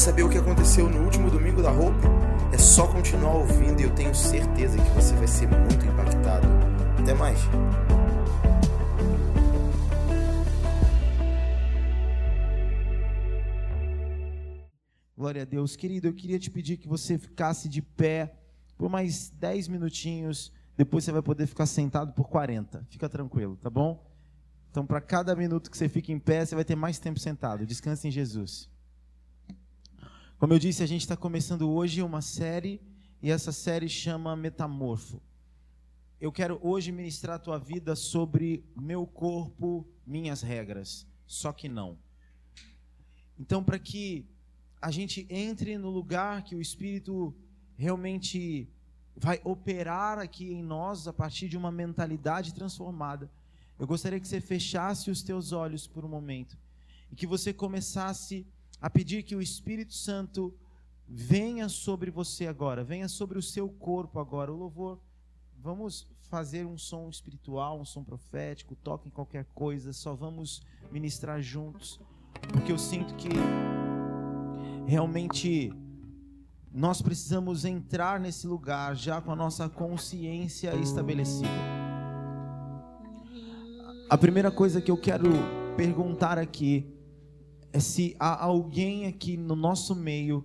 saber o que aconteceu no último domingo da Hope? É só continuar ouvindo e eu tenho certeza que você vai ser muito impactado. Até mais! Glória a Deus. Querido, eu queria te pedir que você ficasse de pé por mais 10 minutinhos. Depois você vai poder ficar sentado por 40. Fica tranquilo, tá bom? Então, para cada minuto que você fica em pé, você vai ter mais tempo sentado. Descanse em Jesus. Como eu disse, a gente está começando hoje uma série e essa série chama Metamorfo. Eu quero hoje ministrar a tua vida sobre meu corpo, minhas regras. Só que não. Então, para que a gente entre no lugar que o Espírito realmente vai operar aqui em nós a partir de uma mentalidade transformada. Eu gostaria que você fechasse os teus olhos por um momento e que você começasse a pedir que o Espírito Santo venha sobre você agora, venha sobre o seu corpo agora. O louvor, vamos fazer um som espiritual, um som profético, toque em qualquer coisa, só vamos ministrar juntos, porque eu sinto que realmente nós precisamos entrar nesse lugar já com a nossa consciência estabelecida. A primeira coisa que eu quero perguntar aqui é se há alguém aqui no nosso meio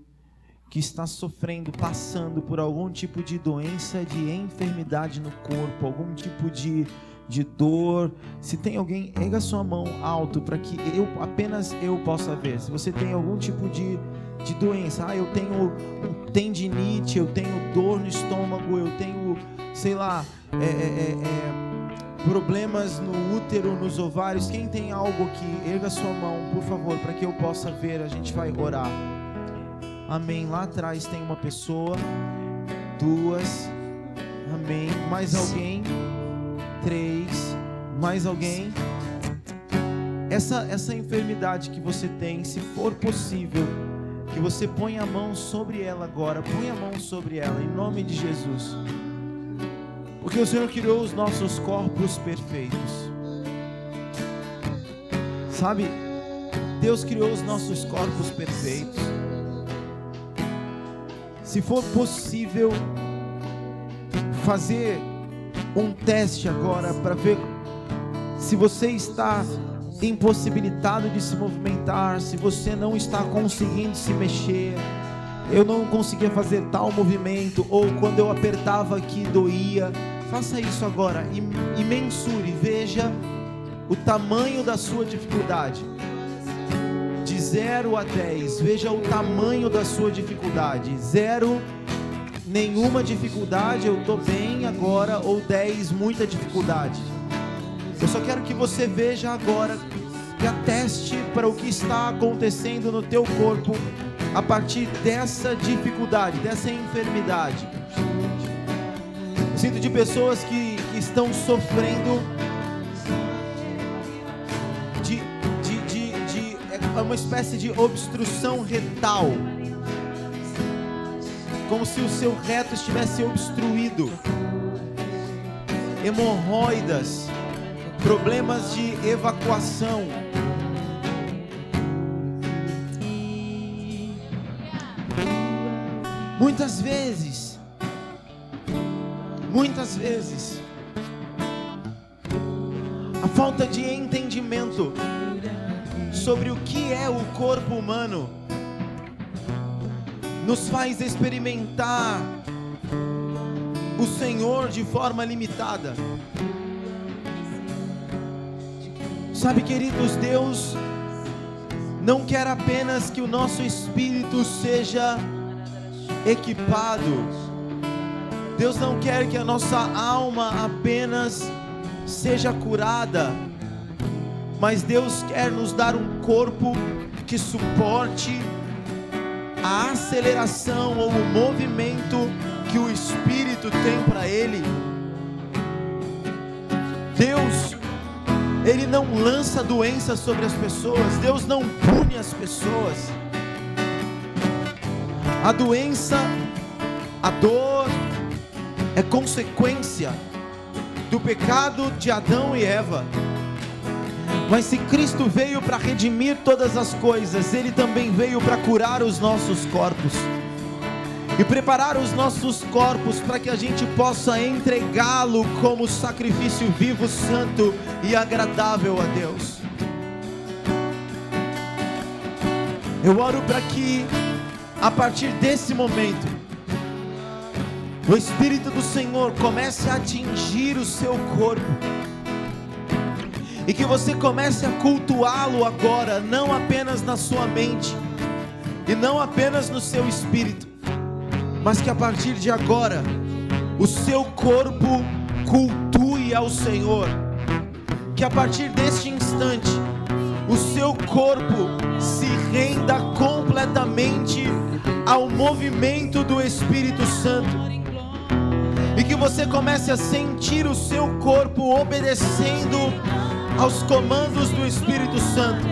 que está sofrendo, passando por algum tipo de doença, de enfermidade no corpo, algum tipo de, de dor. Se tem alguém, erga sua mão alto para que eu apenas eu possa ver. Se você tem algum tipo de de doença. Ah, eu tenho tendinite, eu tenho dor no estômago, eu tenho, sei lá, é, é, é, é, problemas no útero, nos ovários. Quem tem algo aqui, erga sua mão, por favor, para que eu possa ver. A gente vai orar. Amém. Lá atrás tem uma pessoa, duas. Amém. Mais alguém? Três. Mais alguém? Essa, essa enfermidade que você tem, se for possível, que você ponha a mão sobre ela agora, põe a mão sobre ela, em nome de Jesus. Porque o Senhor criou os nossos corpos perfeitos. Sabe, Deus criou os nossos corpos perfeitos. Se for possível fazer um teste agora para ver se você está impossibilitado de se movimentar, se você não está conseguindo se mexer, eu não conseguia fazer tal movimento, ou quando eu apertava aqui doía, faça isso agora e, e mensure, veja o tamanho da sua dificuldade. De 0 a 10, veja o tamanho da sua dificuldade. Zero, nenhuma dificuldade, eu estou bem agora, ou 10, muita dificuldade. Eu só quero que você veja agora e ateste para o que está acontecendo no teu corpo a partir dessa dificuldade, dessa enfermidade. De pessoas que, que estão sofrendo de, de, de, de é uma espécie de obstrução retal. Como se o seu reto estivesse obstruído. Hemorroidas problemas de evacuação. Muitas vezes, muitas vezes, a falta de entendimento sobre o que é o corpo humano nos faz experimentar o Senhor de forma limitada. Sabe, queridos, Deus não quer apenas que o nosso espírito seja equipado. Deus não quer que a nossa alma apenas seja curada, mas Deus quer nos dar um corpo que suporte a aceleração ou o movimento que o Espírito tem para Ele. Deus ele não lança doenças sobre as pessoas, Deus não pune as pessoas. A doença, a dor, é consequência do pecado de Adão e Eva. Mas se Cristo veio para redimir todas as coisas, Ele também veio para curar os nossos corpos e preparar os nossos corpos para que a gente possa entregá-lo como sacrifício vivo, santo e agradável a Deus. Eu oro para que, a partir desse momento, o Espírito do Senhor comece a atingir o seu corpo e que você comece a cultuá-lo agora, não apenas na sua mente e não apenas no seu espírito, mas que a partir de agora o seu corpo cultue ao Senhor, que a partir deste instante o seu corpo se renda completamente ao movimento do Espírito Santo. E que você comece a sentir o seu corpo obedecendo aos comandos do Espírito Santo.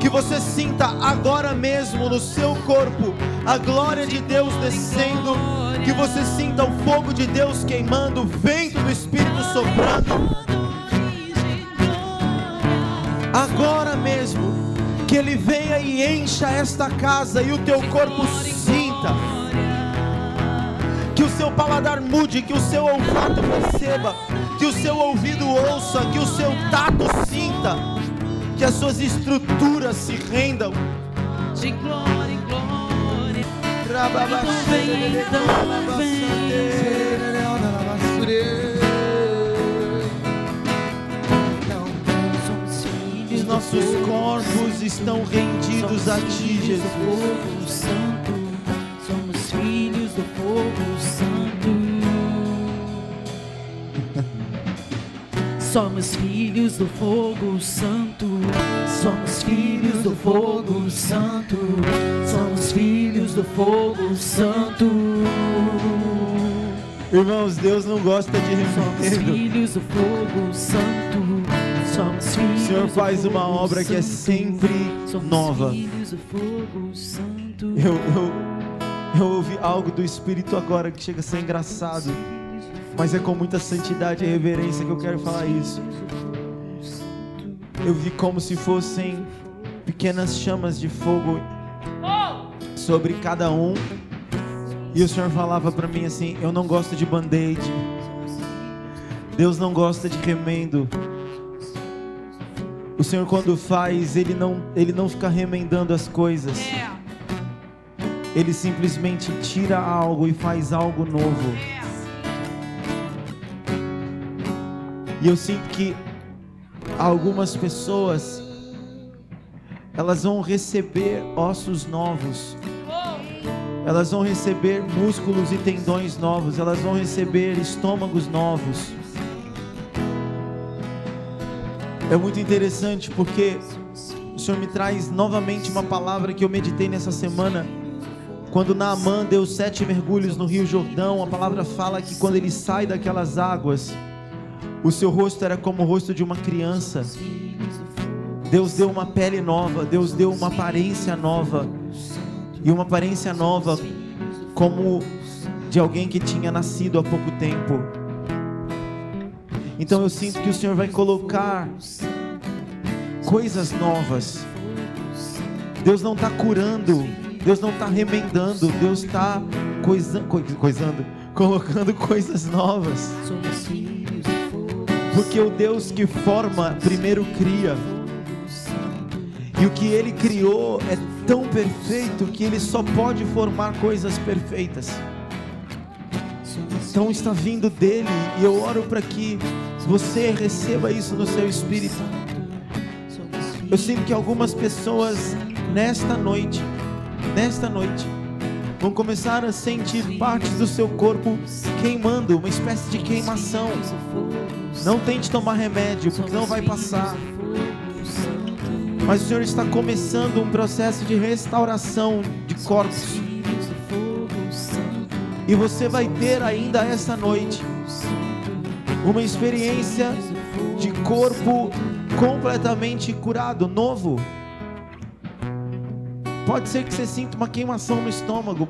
Que você sinta agora mesmo no seu corpo a glória de Deus descendo. Que você sinta o fogo de Deus queimando, o vento do Espírito soprando. Agora mesmo, que Ele venha e encha esta casa e o teu corpo sinta. Paladar mude, que o seu olfato perceba que o seu ouvido ouça, que o seu tato sinta, que as suas estruturas se rendam. De glória em glória. Então vem, então Os nossos corpos estão rendidos a ti, Jesus. Santo, somos filhos do povo santo. Somos filhos do fogo santo. Somos filhos do fogo santo. Somos filhos do fogo santo. Irmãos, Deus não gosta de Somos remendo. filhos do fogo santo. Somos filhos O Senhor faz uma obra que é santo. sempre Somos nova. filhos do fogo santo. Eu, eu, eu ouvi algo do Espírito agora que chega a ser engraçado, mas é com muita santidade e reverência que eu quero falar isso. Eu vi como se fossem pequenas chamas de fogo sobre cada um. E o Senhor falava para mim assim: Eu não gosto de band-aid. Deus não gosta de remendo. O Senhor quando faz, ele não, ele não fica remendando as coisas. Ele simplesmente tira algo e faz algo novo. E eu sinto que algumas pessoas elas vão receber ossos novos. Elas vão receber músculos e tendões novos, elas vão receber estômagos novos. É muito interessante porque o Senhor me traz novamente uma palavra que eu meditei nessa semana. Quando Naamã deu sete mergulhos no Rio Jordão, a palavra fala que quando ele sai daquelas águas, o seu rosto era como o rosto de uma criança. Deus deu uma pele nova, Deus deu uma aparência nova. E uma aparência nova como de alguém que tinha nascido há pouco tempo. Então eu sinto que o Senhor vai colocar coisas novas. Deus não está curando, Deus não está remendando, Deus está coisa, coi- coisando, colocando coisas novas. Porque o Deus que forma primeiro cria. E o que ele criou é tão perfeito que ele só pode formar coisas perfeitas. Então está vindo dele e eu oro para que você receba isso no seu espírito. Eu sinto que algumas pessoas nesta noite, nesta noite, vão começar a sentir partes do seu corpo queimando, uma espécie de queimação. Não tente tomar remédio, porque não vai passar. Mas o Senhor está começando um processo de restauração de corpos. E você vai ter ainda essa noite uma experiência de corpo completamente curado, novo. Pode ser que você sinta uma queimação no estômago.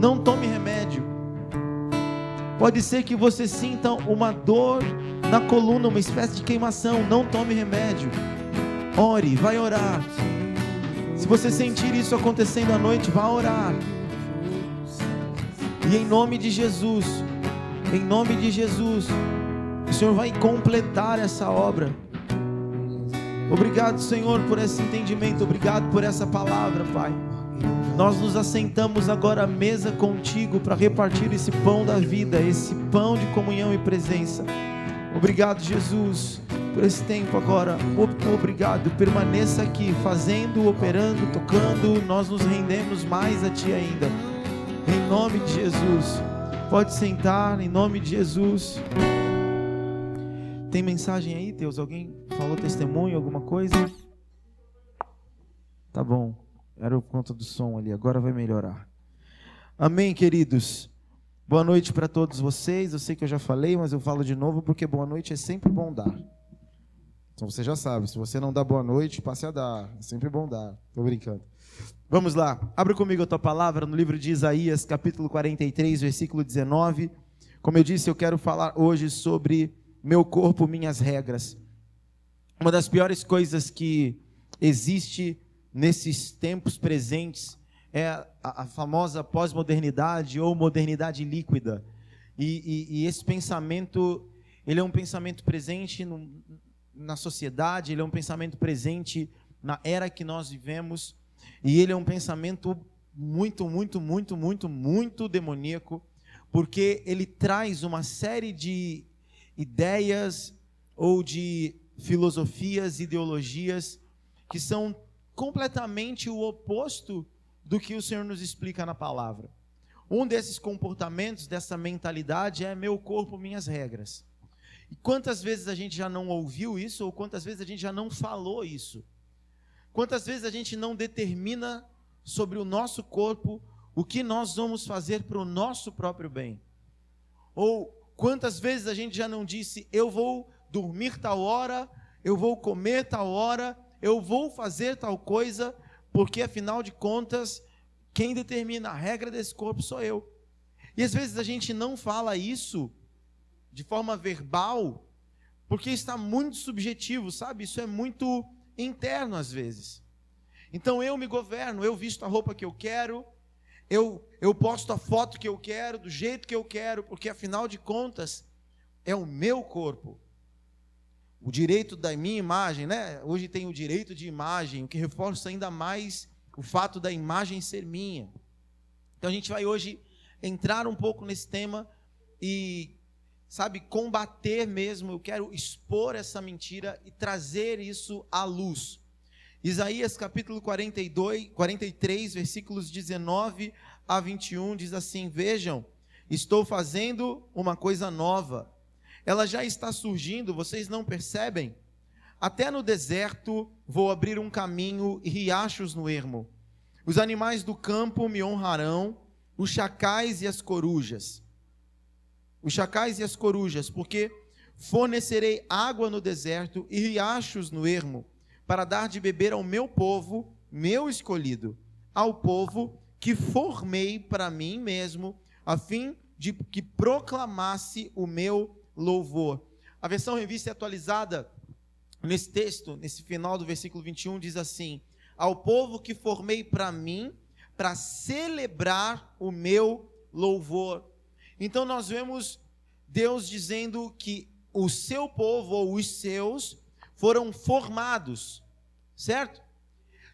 Não tome remédio. Pode ser que você sinta uma dor na coluna, uma espécie de queimação. Não tome remédio. Ore, vai orar. Se você sentir isso acontecendo à noite, vá orar. E em nome de Jesus, em nome de Jesus, o Senhor vai completar essa obra. Obrigado, Senhor, por esse entendimento. Obrigado por essa palavra, Pai. Nós nos assentamos agora à mesa contigo para repartir esse pão da vida, esse pão de comunhão e presença. Obrigado, Jesus, por esse tempo agora. Obrigado. Permaneça aqui, fazendo, operando, tocando. Nós nos rendemos mais a Ti ainda. Em nome de Jesus. Pode sentar, em nome de Jesus. Tem mensagem aí, Deus? Alguém falou testemunho, alguma coisa? Tá bom. Era o conta do som ali, agora vai melhorar. Amém, queridos. Boa noite para todos vocês. Eu sei que eu já falei, mas eu falo de novo porque boa noite é sempre bom dar. Então você já sabe, se você não dá boa noite, passe a dar. É sempre bom dar. Tô brincando. Vamos lá. Abre comigo a tua palavra no livro de Isaías, capítulo 43, versículo 19. Como eu disse, eu quero falar hoje sobre meu corpo, minhas regras. Uma das piores coisas que existe nesses tempos presentes é a, a famosa pós-modernidade ou modernidade líquida. E, e, e, esse pensamento, ele é um pensamento presente no, na sociedade, ele é um pensamento presente na era que nós vivemos, e ele é um pensamento muito, muito, muito, muito, muito demoníaco, porque ele traz uma série de ideias ou de filosofias, ideologias que são completamente o oposto do que o Senhor nos explica na palavra. Um desses comportamentos, dessa mentalidade é meu corpo, minhas regras. E quantas vezes a gente já não ouviu isso ou quantas vezes a gente já não falou isso? Quantas vezes a gente não determina sobre o nosso corpo o que nós vamos fazer para o nosso próprio bem? Ou Quantas vezes a gente já não disse, eu vou dormir tal hora, eu vou comer tal hora, eu vou fazer tal coisa, porque afinal de contas, quem determina a regra desse corpo sou eu. E às vezes a gente não fala isso de forma verbal, porque está muito subjetivo, sabe? Isso é muito interno às vezes. Então eu me governo, eu visto a roupa que eu quero, eu, eu posto a foto que eu quero, do jeito que eu quero, porque afinal de contas, é o meu corpo. O direito da minha imagem, né? Hoje tem o direito de imagem, o que reforça ainda mais o fato da imagem ser minha. Então a gente vai hoje entrar um pouco nesse tema e, sabe, combater mesmo. Eu quero expor essa mentira e trazer isso à luz. Isaías capítulo 42, 43, versículos 19 a 21 diz assim: Vejam, estou fazendo uma coisa nova. Ela já está surgindo, vocês não percebem? Até no deserto vou abrir um caminho e riachos no ermo. Os animais do campo me honrarão, os chacais e as corujas. Os chacais e as corujas, porque fornecerei água no deserto e riachos no ermo para dar de beber ao meu povo, meu escolhido, ao povo que formei para mim mesmo, a fim de que proclamasse o meu louvor. A versão revista e atualizada, nesse texto, nesse final do versículo 21, diz assim: Ao povo que formei para mim, para celebrar o meu louvor. Então nós vemos Deus dizendo que o seu povo ou os seus foram formados, certo?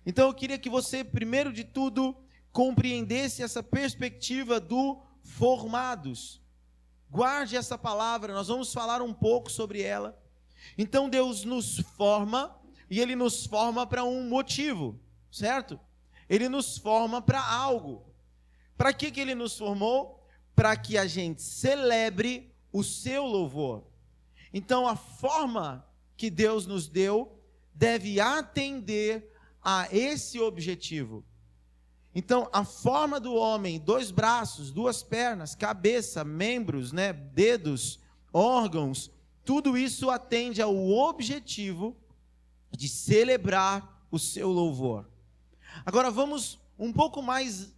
Então eu queria que você, primeiro de tudo, compreendesse essa perspectiva do formados. Guarde essa palavra, nós vamos falar um pouco sobre ela. Então Deus nos forma e ele nos forma para um motivo, certo? Ele nos forma para algo. Para que, que ele nos formou? Para que a gente celebre o seu louvor. Então a forma que Deus nos deu deve atender a esse objetivo. Então, a forma do homem, dois braços, duas pernas, cabeça, membros, né, dedos, órgãos, tudo isso atende ao objetivo de celebrar o seu louvor. Agora vamos um pouco mais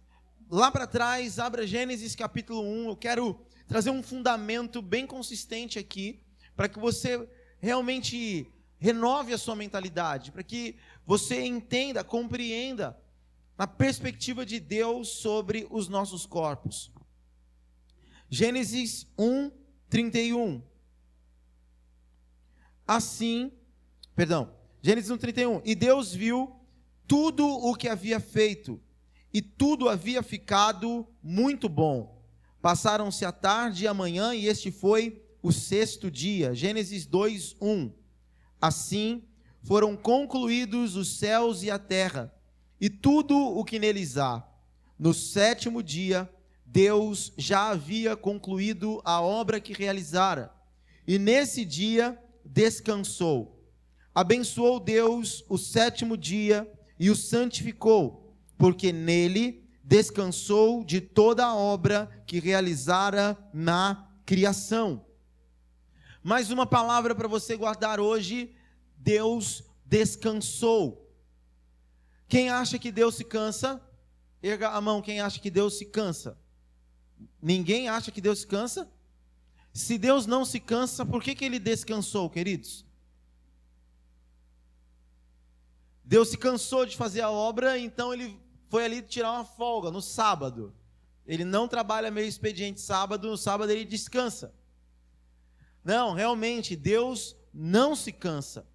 lá para trás, abra Gênesis capítulo 1. Eu quero trazer um fundamento bem consistente aqui, para que você realmente renove a sua mentalidade, para que você entenda, compreenda a perspectiva de Deus sobre os nossos corpos. Gênesis 1, 31. Assim, perdão, Gênesis 1, 31. E Deus viu tudo o que havia feito, e tudo havia ficado muito bom. Passaram-se a tarde e a manhã, e este foi o sexto dia. Gênesis 2, 1. Assim foram concluídos os céus e a terra, e tudo o que neles há. No sétimo dia, Deus já havia concluído a obra que realizara, e nesse dia descansou. Abençoou Deus o sétimo dia e o santificou, porque nele descansou de toda a obra que realizara na criação. Mais uma palavra para você guardar hoje: Deus descansou. Quem acha que Deus se cansa? Erga a mão, quem acha que Deus se cansa? Ninguém acha que Deus se cansa? Se Deus não se cansa, por que, que ele descansou, queridos? Deus se cansou de fazer a obra, então ele foi ali tirar uma folga no sábado. Ele não trabalha meio expediente sábado, no sábado ele descansa. Não, realmente, Deus não se cansa.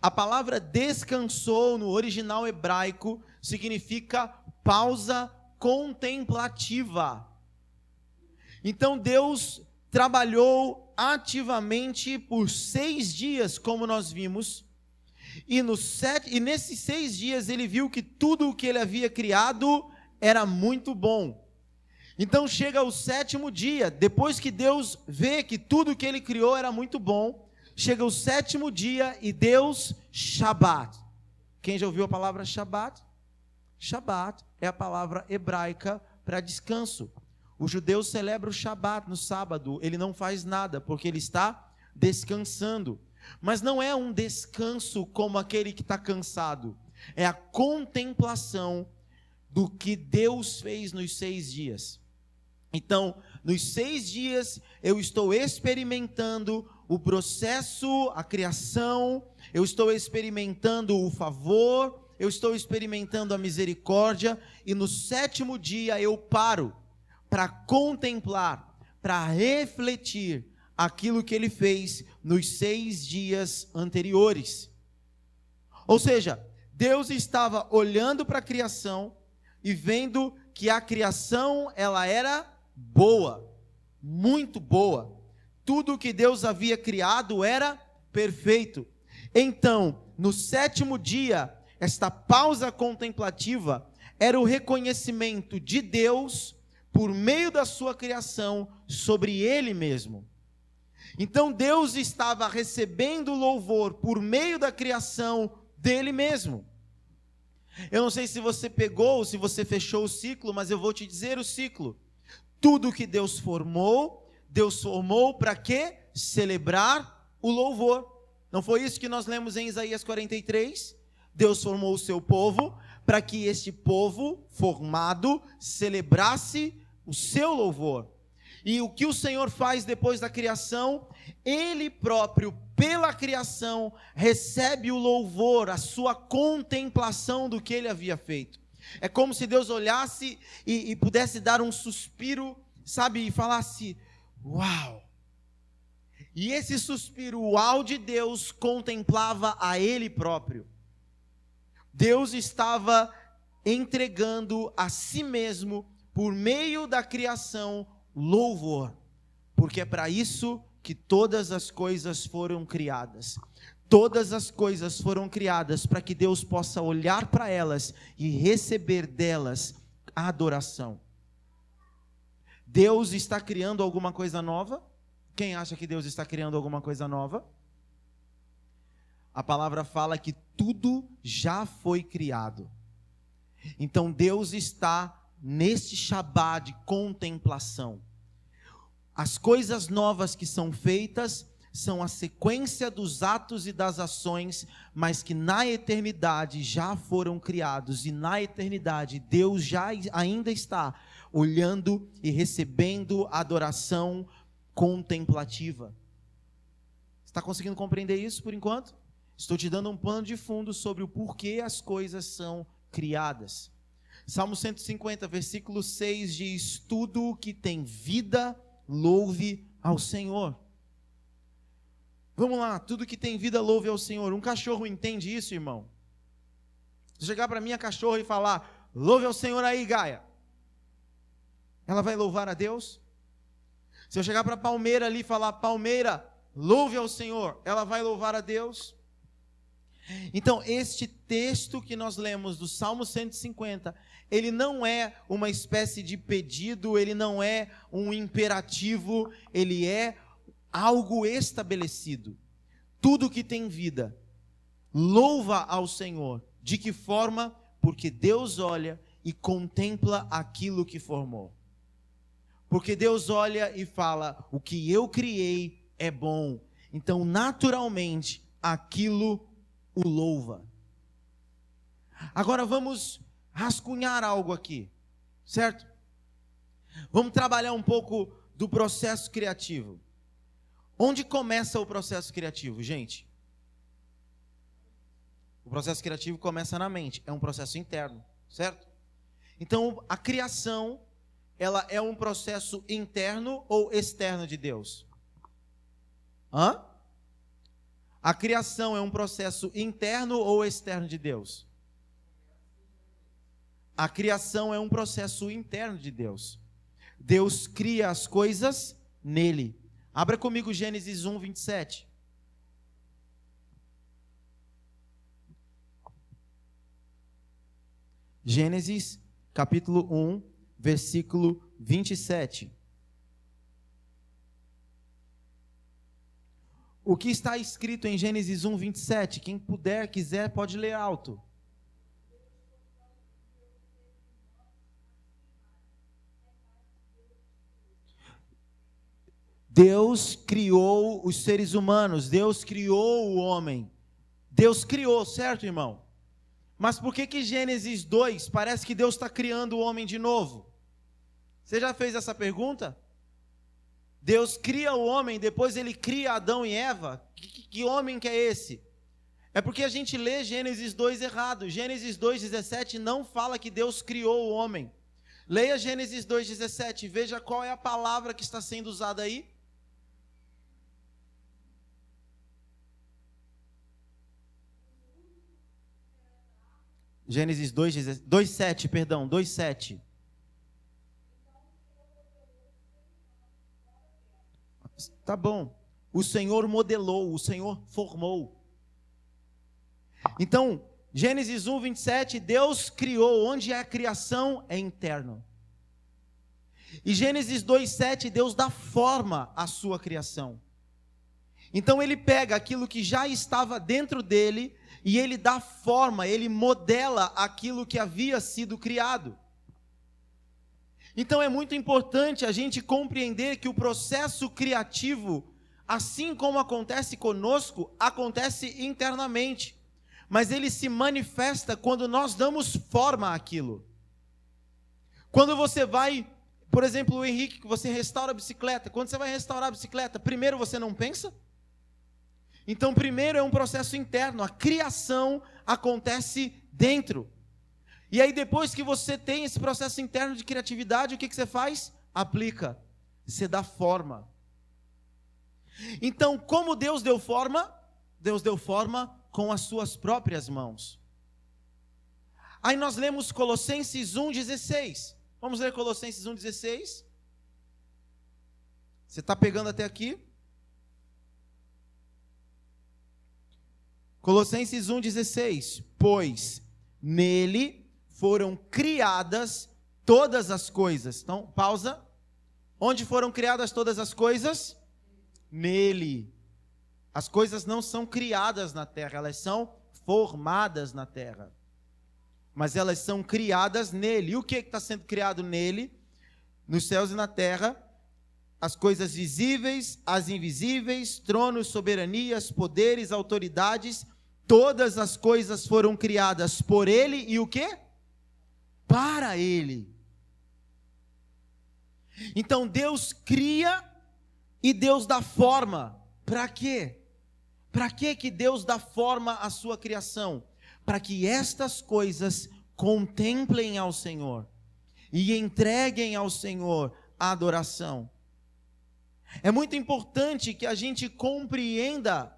A palavra descansou no original hebraico significa pausa contemplativa. Então Deus trabalhou ativamente por seis dias, como nós vimos, e, no sete, e nesses seis dias ele viu que tudo o que ele havia criado era muito bom. Então chega o sétimo dia, depois que Deus vê que tudo que ele criou era muito bom, chega o sétimo dia e Deus, Shabat. Quem já ouviu a palavra Shabat? Shabat é a palavra hebraica para descanso. O judeu celebra o Shabat no sábado, ele não faz nada, porque ele está descansando. Mas não é um descanso como aquele que está cansado, é a contemplação do que Deus fez nos seis dias. Então, nos seis dias, eu estou experimentando o processo, a criação, eu estou experimentando o favor, eu estou experimentando a misericórdia, e no sétimo dia eu paro para contemplar, para refletir aquilo que ele fez nos seis dias anteriores. Ou seja, Deus estava olhando para a criação e vendo que a criação ela era boa, muito boa. Tudo o que Deus havia criado era perfeito. Então, no sétimo dia, esta pausa contemplativa era o reconhecimento de Deus por meio da sua criação sobre ele mesmo. Então Deus estava recebendo louvor por meio da criação dele mesmo. Eu não sei se você pegou, se você fechou o ciclo, mas eu vou te dizer o ciclo. Tudo que Deus formou, Deus formou para quê? Celebrar o louvor. Não foi isso que nós lemos em Isaías 43? Deus formou o seu povo para que este povo formado celebrasse o seu louvor. E o que o Senhor faz depois da criação? Ele próprio, pela criação, recebe o louvor, a sua contemplação do que ele havia feito. É como se Deus olhasse e, e pudesse dar um suspiro, sabe, e falasse: Uau! E esse suspiro, uau de Deus, contemplava a Ele próprio. Deus estava entregando a si mesmo, por meio da criação, louvor, porque é para isso que todas as coisas foram criadas. Todas as coisas foram criadas para que Deus possa olhar para elas e receber delas a adoração. Deus está criando alguma coisa nova? Quem acha que Deus está criando alguma coisa nova? A palavra fala que tudo já foi criado. Então Deus está neste Shabá de contemplação. As coisas novas que são feitas são a sequência dos atos e das ações, mas que na eternidade já foram criados e na eternidade Deus já ainda está olhando e recebendo adoração contemplativa. Está conseguindo compreender isso por enquanto? Estou te dando um pano de fundo sobre o porquê as coisas são criadas. Salmo 150, versículo 6 diz: Tudo que tem vida, louve ao Senhor. Vamos lá, tudo que tem vida, louve ao Senhor. Um cachorro entende isso, irmão? Se chegar para minha cachorra e falar, louve ao Senhor aí, Gaia, ela vai louvar a Deus? Se eu chegar para a palmeira ali e falar, palmeira, louve ao Senhor, ela vai louvar a Deus? Então, este texto que nós lemos do Salmo 150, ele não é uma espécie de pedido, ele não é um imperativo, ele é algo estabelecido. Tudo que tem vida, louva ao Senhor. De que forma? Porque Deus olha e contempla aquilo que formou. Porque Deus olha e fala: o que eu criei é bom. Então, naturalmente, aquilo o louva. Agora vamos rascunhar algo aqui, certo? Vamos trabalhar um pouco do processo criativo. Onde começa o processo criativo, gente? O processo criativo começa na mente, é um processo interno, certo? Então, a criação, ela é um processo interno ou externo de Deus? Hã? A criação é um processo interno ou externo de Deus? A criação é um processo interno de Deus. Deus cria as coisas nele. Abra comigo Gênesis 1, 27. Gênesis capítulo 1, versículo 27. o que está escrito em Gênesis 1, 27. Quem puder, quiser, pode ler alto. Deus criou os seres humanos, Deus criou o homem. Deus criou, certo, irmão? Mas por que que Gênesis 2 parece que Deus está criando o homem de novo? Você já fez essa pergunta? Deus cria o homem, depois ele cria Adão e Eva. Que, que, homem que é esse? É porque a gente lê Gênesis 2 errado. Gênesis 2,17 não fala que Deus criou o homem. Leia Gênesis 2,17 e veja qual é a palavra que está sendo usada aí. Gênesis 2,7, perdão, 2,7. Tá bom. O Senhor modelou, o Senhor formou. Então, Gênesis 1, 27, Deus criou, onde é a criação é interno. E Gênesis 2, 7, Deus dá forma à sua criação. Então ele pega aquilo que já estava dentro dele e ele dá forma, ele modela aquilo que havia sido criado. Então é muito importante a gente compreender que o processo criativo, assim como acontece conosco, acontece internamente, mas ele se manifesta quando nós damos forma àquilo. Quando você vai, por exemplo, o Henrique, que você restaura a bicicleta, quando você vai restaurar a bicicleta, primeiro você não pensa? Então, primeiro é um processo interno, a criação acontece dentro. E aí, depois que você tem esse processo interno de criatividade, o que, que você faz? Aplica. Você dá forma. Então, como Deus deu forma? Deus deu forma com as suas próprias mãos. Aí nós lemos Colossenses 1,16. Vamos ler Colossenses 1,16. Você está pegando até aqui? Colossenses 1,16. Pois nele foram criadas todas as coisas. Então, pausa. Onde foram criadas todas as coisas? Nele. As coisas não são criadas na terra, elas são formadas na terra. Mas elas são criadas nele. E o que está sendo criado nele? Nos céus e na terra, as coisas visíveis, as invisíveis, tronos, soberanias, poderes, autoridades, todas as coisas foram criadas por ele e o que? para Ele. Então Deus cria e Deus dá forma. Para quê? Para que que Deus dá forma à sua criação? Para que estas coisas contemplem ao Senhor e entreguem ao Senhor a adoração. É muito importante que a gente compreenda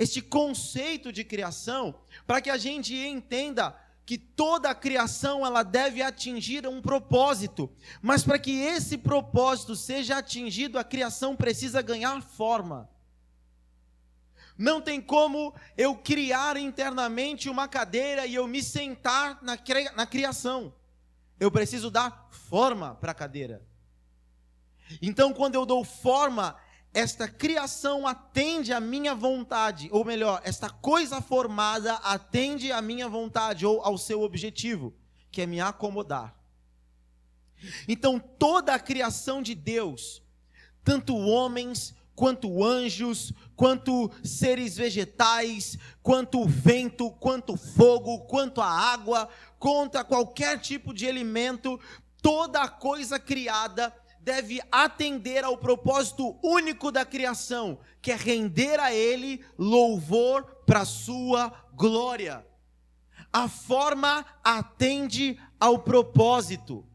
este conceito de criação, para que a gente entenda que toda a criação ela deve atingir um propósito, mas para que esse propósito seja atingido, a criação precisa ganhar forma. Não tem como eu criar internamente uma cadeira e eu me sentar na, na criação. Eu preciso dar forma para a cadeira. Então, quando eu dou forma, esta criação atende à minha vontade, ou melhor, esta coisa formada atende à minha vontade ou ao seu objetivo, que é me acomodar. Então, toda a criação de Deus, tanto homens, quanto anjos, quanto seres vegetais, quanto vento, quanto fogo, quanto a água, contra qualquer tipo de alimento, toda a coisa criada deve atender ao propósito único da criação, que é render a Ele louvor para sua glória. A forma atende ao propósito.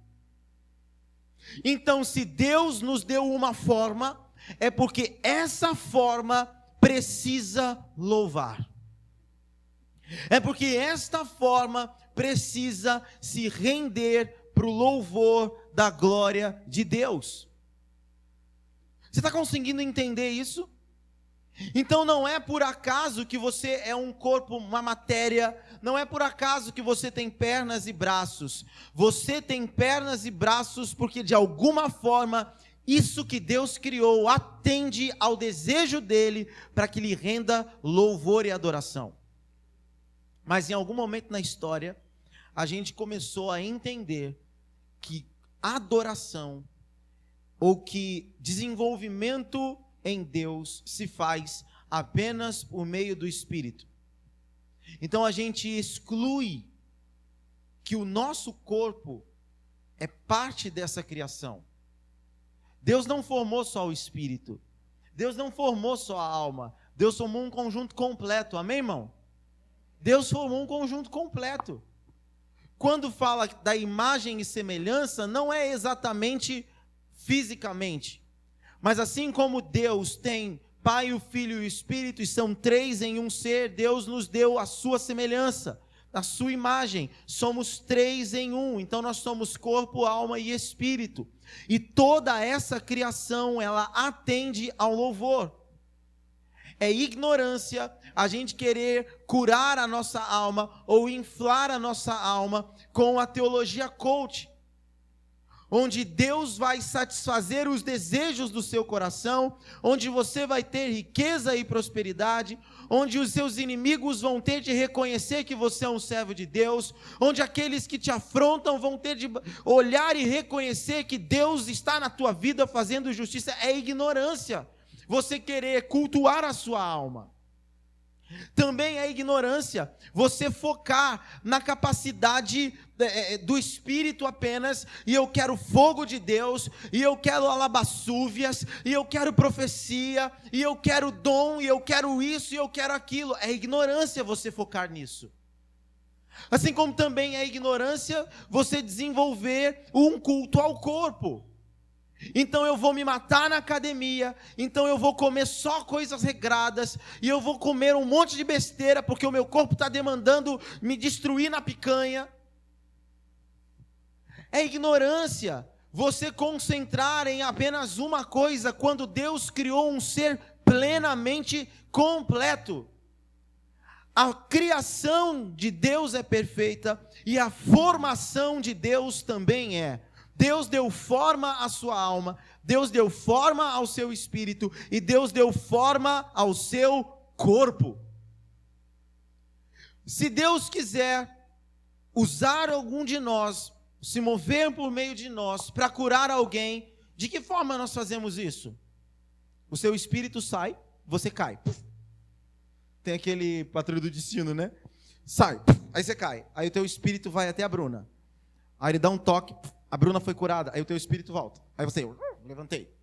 Então, se Deus nos deu uma forma, é porque essa forma precisa louvar. É porque esta forma precisa se render para o louvor da glória de Deus. Você está conseguindo entender isso? Então não é por acaso que você é um corpo, uma matéria, não é por acaso que você tem pernas e braços. Você tem pernas e braços porque de alguma forma isso que Deus criou atende ao desejo dele para que lhe renda louvor e adoração. Mas em algum momento na história, a gente começou a entender que adoração ou que desenvolvimento em Deus se faz apenas por meio do Espírito. Então a gente exclui que o nosso corpo é parte dessa criação. Deus não formou só o espírito. Deus não formou só a alma. Deus formou um conjunto completo. Amém, irmão? Deus formou um conjunto completo quando fala da imagem e semelhança, não é exatamente fisicamente. Mas assim como Deus tem Pai, o Filho e o Espírito, e são três em um ser, Deus nos deu a sua semelhança, a sua imagem. Somos três em um, então nós somos corpo, alma e espírito. E toda essa criação, ela atende ao louvor. É ignorância a gente querer curar a nossa alma ou inflar a nossa alma com a teologia coach, onde Deus vai satisfazer os desejos do seu coração, onde você vai ter riqueza e prosperidade, onde os seus inimigos vão ter de reconhecer que você é um servo de Deus, onde aqueles que te afrontam vão ter de olhar e reconhecer que Deus está na tua vida fazendo justiça, é ignorância. Você querer cultuar a sua alma. Também é ignorância você focar na capacidade é, é, do Espírito apenas, e eu quero fogo de Deus, e eu quero alabaçúvias, e eu quero profecia, e eu quero dom, e eu quero isso, e eu quero aquilo. É ignorância você focar nisso. Assim como também é ignorância você desenvolver um culto ao corpo. Então eu vou me matar na academia, então eu vou comer só coisas regradas, e eu vou comer um monte de besteira, porque o meu corpo está demandando me destruir na picanha. É ignorância você concentrar em apenas uma coisa, quando Deus criou um ser plenamente completo. A criação de Deus é perfeita e a formação de Deus também é. Deus deu forma à sua alma, Deus deu forma ao seu espírito e Deus deu forma ao seu corpo. Se Deus quiser usar algum de nós, se mover por meio de nós para curar alguém, de que forma nós fazemos isso? O seu espírito sai, você cai. Tem aquele patrulho do destino, né? Sai, aí você cai. Aí o teu espírito vai até a Bruna. Aí ele dá um toque, a Bruna foi curada, aí o teu espírito volta. Aí você, eu levantei.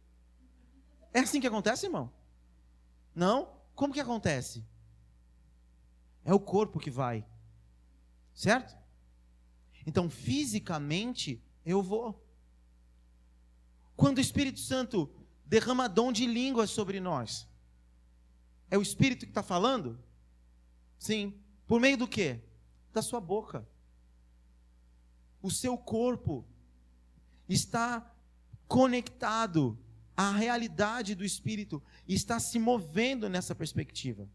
É assim que acontece, irmão? Não? como que acontece? É o corpo que vai. Certo? Então, fisicamente, eu vou. Quando o Espírito Santo derrama dom de línguas sobre nós, é o Espírito que está falando? Sim. Por meio do quê? Da sua boca. O seu corpo está conectado à realidade do Espírito, está se movendo nessa perspectiva.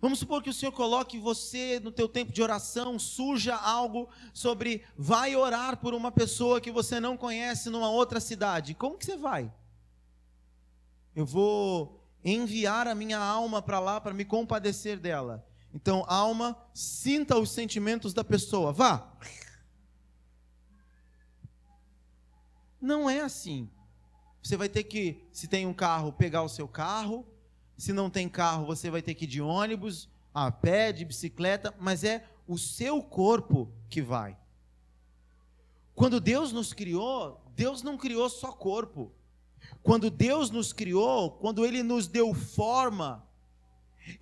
Vamos supor que o Senhor coloque você no teu tempo de oração, surja algo sobre vai orar por uma pessoa que você não conhece numa outra cidade. Como que você vai? Eu vou enviar a minha alma para lá para me compadecer dela. Então, alma, sinta os sentimentos da pessoa. Vá. Não é assim. Você vai ter que, se tem um carro, pegar o seu carro, se não tem carro, você vai ter que ir de ônibus, a pé, de bicicleta, mas é o seu corpo que vai. Quando Deus nos criou, Deus não criou só corpo. Quando Deus nos criou, quando Ele nos deu forma,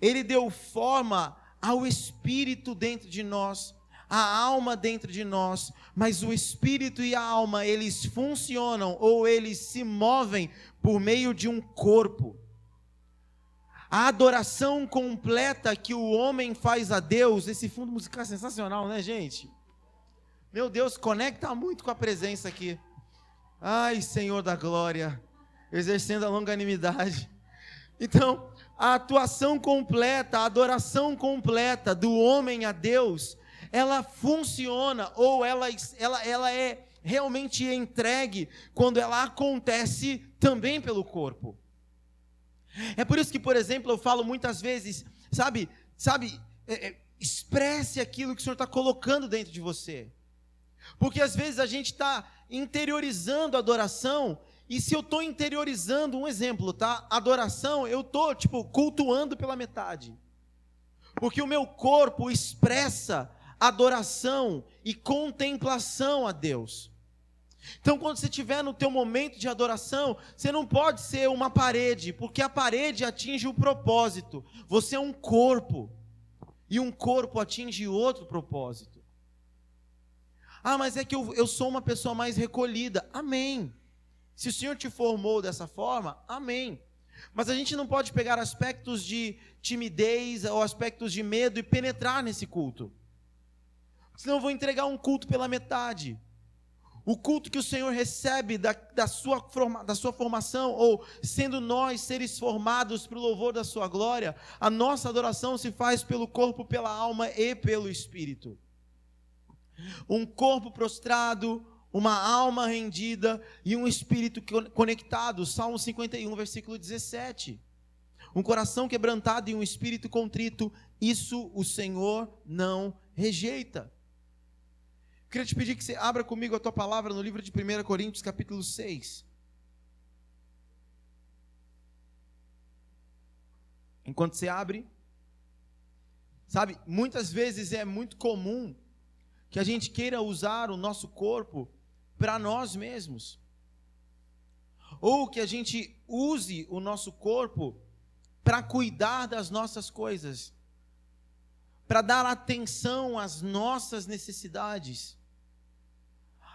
Ele deu forma ao espírito dentro de nós, a alma dentro de nós, mas o espírito e a alma, eles funcionam ou eles se movem por meio de um corpo. A adoração completa que o homem faz a Deus, esse fundo musical é sensacional, né, gente? Meu Deus, conecta muito com a presença aqui. Ai, Senhor da glória, exercendo a longanimidade. Então, a atuação completa, a adoração completa do homem a Deus, ela funciona ou ela, ela, ela é realmente entregue quando ela acontece também pelo corpo. É por isso que, por exemplo, eu falo muitas vezes, sabe, sabe, é, é, expresse aquilo que o Senhor está colocando dentro de você. Porque às vezes a gente está interiorizando a adoração, e se eu estou interiorizando, um exemplo, tá? Adoração, eu estou, tipo, cultuando pela metade. Porque o meu corpo expressa adoração e contemplação a Deus. Então, quando você estiver no teu momento de adoração, você não pode ser uma parede, porque a parede atinge o propósito. Você é um corpo, e um corpo atinge outro propósito. Ah, mas é que eu, eu sou uma pessoa mais recolhida. Amém. Se o Senhor te formou dessa forma, amém. Mas a gente não pode pegar aspectos de timidez ou aspectos de medo e penetrar nesse culto. Senão eu vou entregar um culto pela metade o culto que o Senhor recebe da, da, sua, forma, da sua formação, ou sendo nós seres formados para o louvor da sua glória, a nossa adoração se faz pelo corpo, pela alma e pelo espírito. Um corpo prostrado, uma alma rendida e um espírito conectado. Salmo 51, versículo 17. Um coração quebrantado e um espírito contrito, isso o Senhor não rejeita. Queria te pedir que você abra comigo a tua palavra no livro de 1 Coríntios, capítulo 6. Enquanto você abre, sabe, muitas vezes é muito comum que a gente queira usar o nosso corpo para nós mesmos. Ou que a gente use o nosso corpo para cuidar das nossas coisas, para dar atenção às nossas necessidades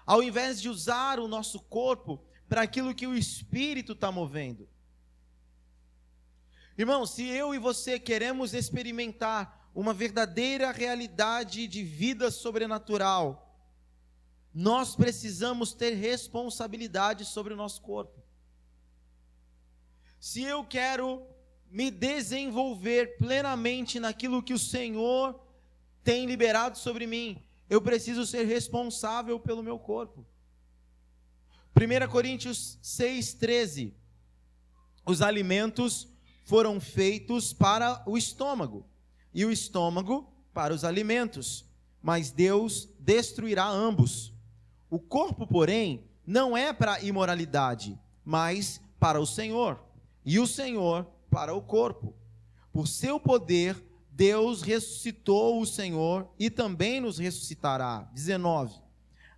ao invés de usar o nosso corpo para aquilo que o Espírito está movendo. Irmão, se eu e você queremos experimentar uma verdadeira realidade de vida sobrenatural, nós precisamos ter responsabilidade sobre o nosso corpo. Se eu quero me desenvolver plenamente naquilo que o Senhor tem liberado sobre mim, eu preciso ser responsável pelo meu corpo. 1 Coríntios 6,13. Os alimentos foram feitos para o estômago, e o estômago para os alimentos, mas Deus destruirá ambos. O corpo, porém, não é para imoralidade, mas para o Senhor, e o Senhor para o corpo. Por seu poder, Deus ressuscitou o Senhor e também nos ressuscitará. 19.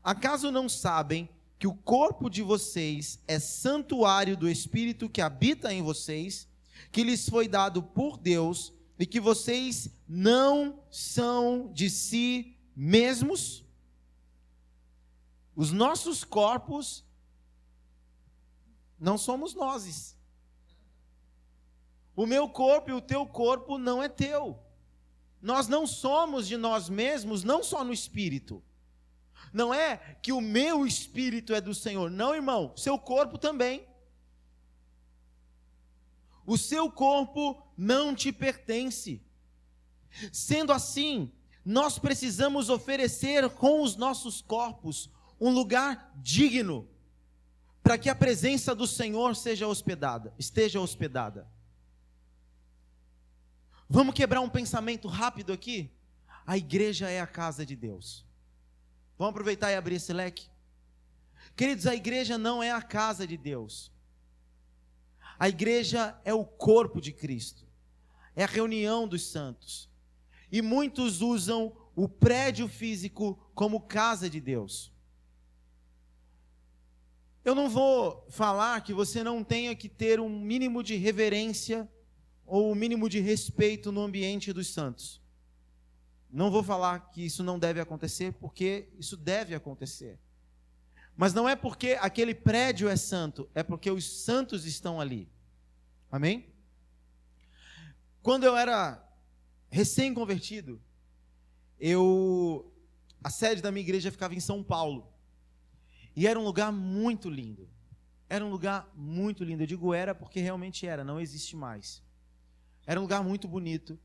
Acaso não sabem que o corpo de vocês é santuário do Espírito que habita em vocês que lhes foi dado por Deus e que vocês não são de si mesmos? Os nossos corpos não somos nós. O meu corpo e o teu corpo não é teu. Nós não somos de nós mesmos, não só no espírito. Não é que o meu espírito é do Senhor. Não, irmão, seu corpo também. O seu corpo não te pertence. Sendo assim, nós precisamos oferecer com os nossos corpos um lugar digno para que a presença do Senhor seja hospedada, esteja hospedada. Vamos quebrar um pensamento rápido aqui? A igreja é a casa de Deus. Vamos aproveitar e abrir esse leque? Queridos, a igreja não é a casa de Deus. A igreja é o corpo de Cristo. É a reunião dos santos. E muitos usam o prédio físico como casa de Deus. Eu não vou falar que você não tenha que ter um mínimo de reverência ou o mínimo de respeito no ambiente dos santos. Não vou falar que isso não deve acontecer, porque isso deve acontecer. Mas não é porque aquele prédio é santo, é porque os santos estão ali. Amém? Quando eu era recém-convertido, eu a sede da minha igreja ficava em São Paulo. E era um lugar muito lindo. Era um lugar muito lindo. Eu digo era porque realmente era, não existe mais. Era um lugar muito bonito,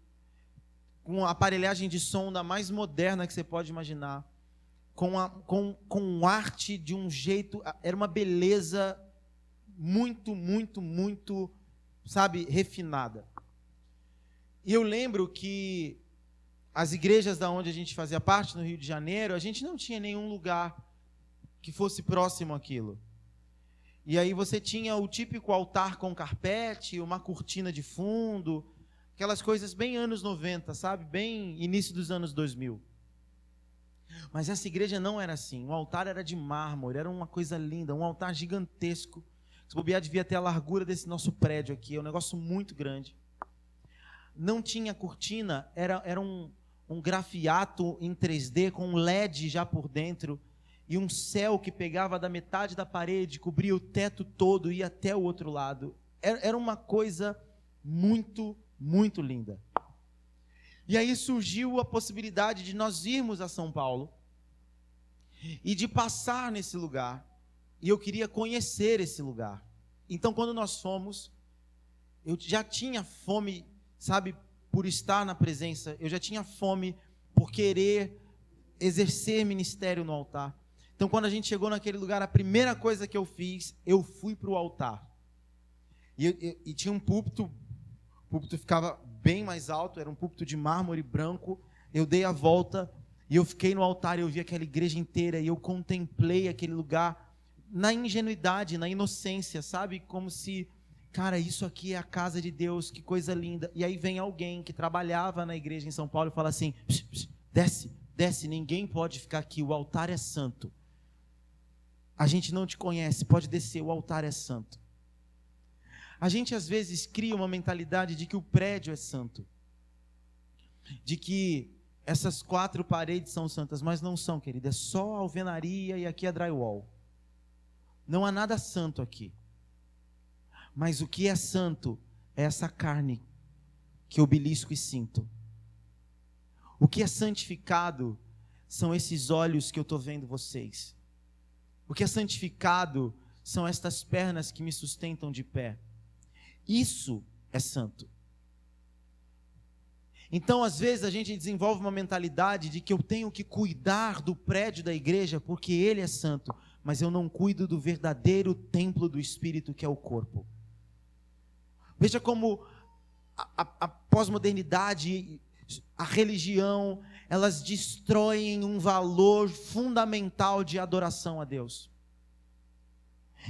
com aparelhagem de som da mais moderna que você pode imaginar, com, a, com, com arte de um jeito, era uma beleza muito, muito, muito, sabe, refinada. E eu lembro que as igrejas da onde a gente fazia parte, no Rio de Janeiro, a gente não tinha nenhum lugar que fosse próximo àquilo. E aí você tinha o típico altar com carpete, uma cortina de fundo, aquelas coisas bem anos 90, sabe? Bem início dos anos 2000. Mas essa igreja não era assim. O altar era de mármore, era uma coisa linda, um altar gigantesco. Se bobear, devia ter a largura desse nosso prédio aqui, é um negócio muito grande. Não tinha cortina, era, era um, um grafiato em 3D com um LED já por dentro e um céu que pegava da metade da parede, cobria o teto todo e ia até o outro lado. Era, uma coisa muito, muito linda. E aí surgiu a possibilidade de nós irmos a São Paulo e de passar nesse lugar. E eu queria conhecer esse lugar. Então, quando nós fomos, eu já tinha fome, sabe, por estar na presença, eu já tinha fome por querer exercer ministério no altar. Então, quando a gente chegou naquele lugar, a primeira coisa que eu fiz, eu fui para o altar. E, e, e, tinha um púlpito, o púlpito ficava bem mais alto, era um púlpito de mármore branco. Eu dei a volta e eu fiquei no altar e eu vi aquela igreja inteira e eu contemplei aquele lugar na ingenuidade, na inocência, sabe? Como se, cara, isso aqui é a casa de Deus, que coisa linda. E aí vem alguém que trabalhava na igreja em São Paulo e fala assim: desce, desce, ninguém pode ficar aqui, o altar é santo. A gente não te conhece, pode descer, o altar é santo. A gente às vezes cria uma mentalidade de que o prédio é santo, de que essas quatro paredes são santas, mas não são, querida. É só alvenaria e aqui é drywall. Não há nada santo aqui. Mas o que é santo é essa carne que eu belisco e sinto. O que é santificado são esses olhos que eu estou vendo vocês. O que é santificado são estas pernas que me sustentam de pé. Isso é santo. Então, às vezes, a gente desenvolve uma mentalidade de que eu tenho que cuidar do prédio da igreja porque ele é santo, mas eu não cuido do verdadeiro templo do Espírito que é o corpo. Veja como a, a, a pós-modernidade, a religião, elas destroem um valor fundamental de adoração a Deus.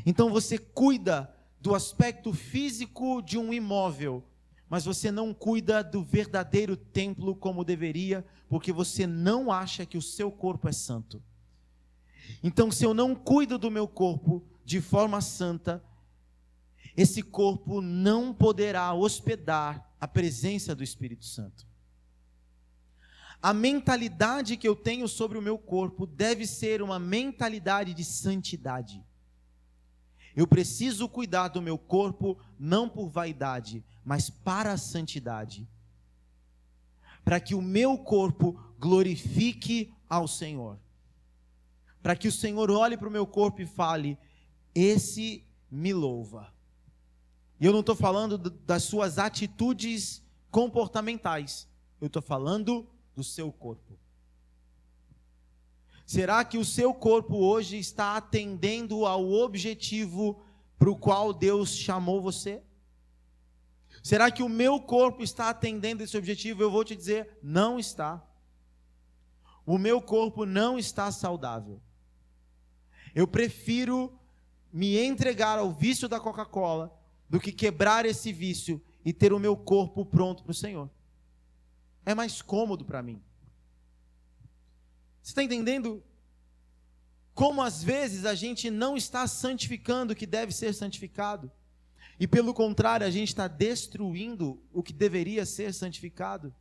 Então você cuida do aspecto físico de um imóvel, mas você não cuida do verdadeiro templo como deveria, porque você não acha que o seu corpo é santo. Então, se eu não cuido do meu corpo de forma santa, esse corpo não poderá hospedar a presença do Espírito Santo. A mentalidade que eu tenho sobre o meu corpo deve ser uma mentalidade de santidade. Eu preciso cuidar do meu corpo não por vaidade, mas para a santidade. Para que o meu corpo glorifique ao Senhor. Para que o Senhor olhe para o meu corpo e fale: Esse me louva. E eu não estou falando das suas atitudes comportamentais, eu estou falando do seu corpo. Será que o seu corpo hoje está atendendo ao objetivo para o qual Deus chamou você? Será que o meu corpo está atendendo esse objetivo? Eu vou te dizer, não está. O meu corpo não está saudável. Eu prefiro me entregar ao vício da Coca-Cola do que quebrar esse vício e ter o meu corpo pronto para o Senhor. É mais cômodo para mim. Você está entendendo como às vezes a gente não está santificando o que deve ser santificado? E pelo contrário, a gente está destruindo o que deveria ser santificado?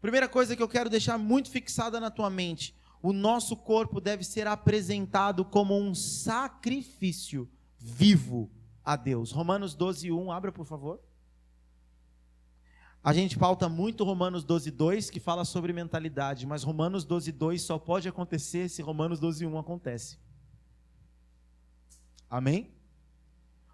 Primeira coisa que eu quero deixar muito fixada na tua mente: o nosso corpo deve ser apresentado como um sacrifício vivo a Deus. Romanos 12, 1, abra por favor. A gente pauta muito Romanos 12, 2, que fala sobre mentalidade, mas Romanos 12, 2 só pode acontecer se Romanos 12, 1 acontece. Amém?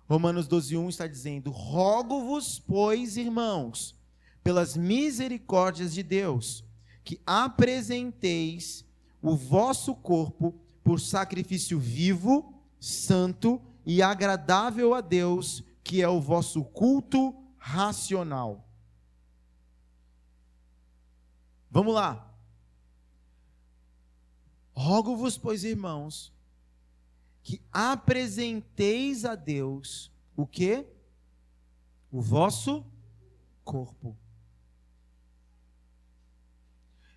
Romanos 12, 1 está dizendo: Rogo-vos, pois, irmãos, pelas misericórdias de Deus, que apresenteis o vosso corpo por sacrifício vivo, santo e agradável a Deus, que é o vosso culto racional. Vamos lá. Rogo-vos, pois, irmãos, que apresenteis a Deus o que? O vosso corpo.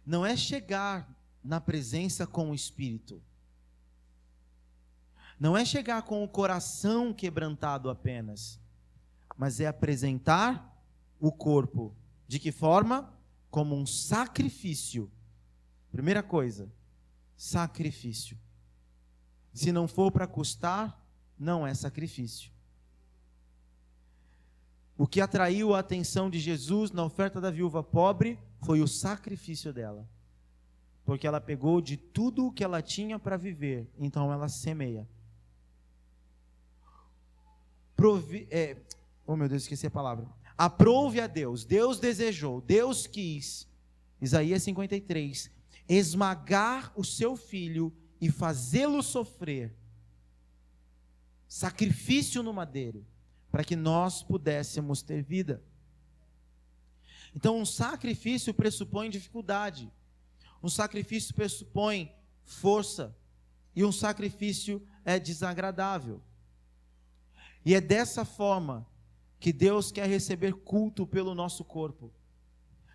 Não é chegar na presença com o Espírito não é chegar com o coração quebrantado apenas, mas é apresentar o corpo. De que forma? Como um sacrifício. Primeira coisa, sacrifício. Se não for para custar, não é sacrifício. O que atraiu a atenção de Jesus na oferta da viúva pobre foi o sacrifício dela. Porque ela pegou de tudo o que ela tinha para viver, então ela semeia provi, é, oh meu Deus, esqueci a palavra. Aprove a Deus, Deus desejou, Deus quis, Isaías 53, esmagar o seu filho e fazê-lo sofrer, sacrifício no madeiro, para que nós pudéssemos ter vida. Então, um sacrifício pressupõe dificuldade, um sacrifício pressupõe força, e um sacrifício é desagradável. E é dessa forma que Deus quer receber culto pelo nosso corpo.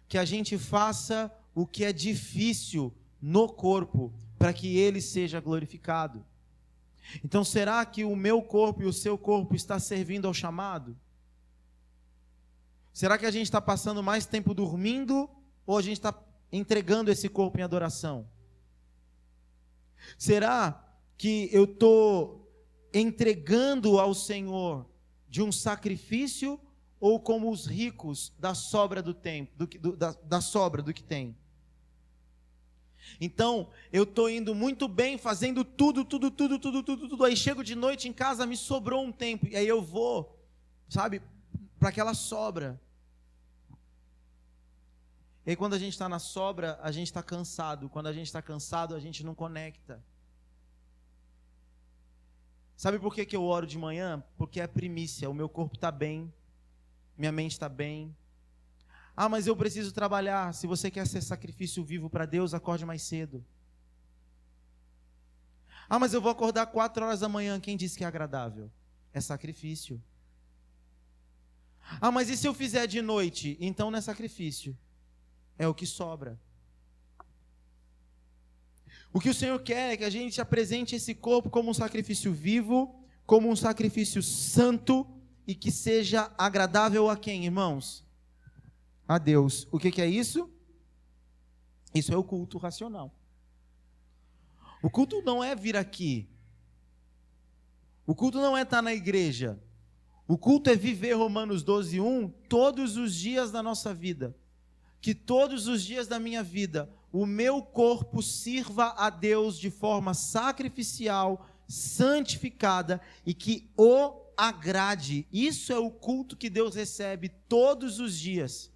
Que a gente faça o que é difícil no corpo, para que ele seja glorificado. Então, será que o meu corpo e o seu corpo está servindo ao chamado? Será que a gente está passando mais tempo dormindo ou a gente está entregando esse corpo em adoração? Será que eu estou entregando ao Senhor de um sacrifício ou como os ricos da sobra do tempo, do, do, da, da sobra do que tem. Então, eu estou indo muito bem, fazendo tudo, tudo, tudo, tudo, tudo, tudo. Aí chego de noite em casa, me sobrou um tempo. E aí eu vou, sabe, para aquela sobra. E aí quando a gente está na sobra, a gente está cansado. Quando a gente está cansado, a gente não conecta. Sabe por que, que eu oro de manhã? Porque é primícia, o meu corpo está bem, minha mente está bem. Ah, mas eu preciso trabalhar. Se você quer ser sacrifício vivo para Deus, acorde mais cedo. Ah, mas eu vou acordar quatro horas da manhã. Quem disse que é agradável? É sacrifício. Ah, mas e se eu fizer de noite? Então não é sacrifício. É o que sobra. O que o Senhor quer é que a gente apresente esse corpo como um sacrifício vivo, como um sacrifício santo e que seja agradável a quem, irmãos? A Deus. O que, que é isso? Isso é o culto racional. O culto não é vir aqui. O culto não é estar na igreja. O culto é viver Romanos 12, 1 todos os dias da nossa vida. Que todos os dias da minha vida o meu corpo sirva a Deus de forma sacrificial, santificada e que o agrade. Isso é o culto que Deus recebe todos os dias.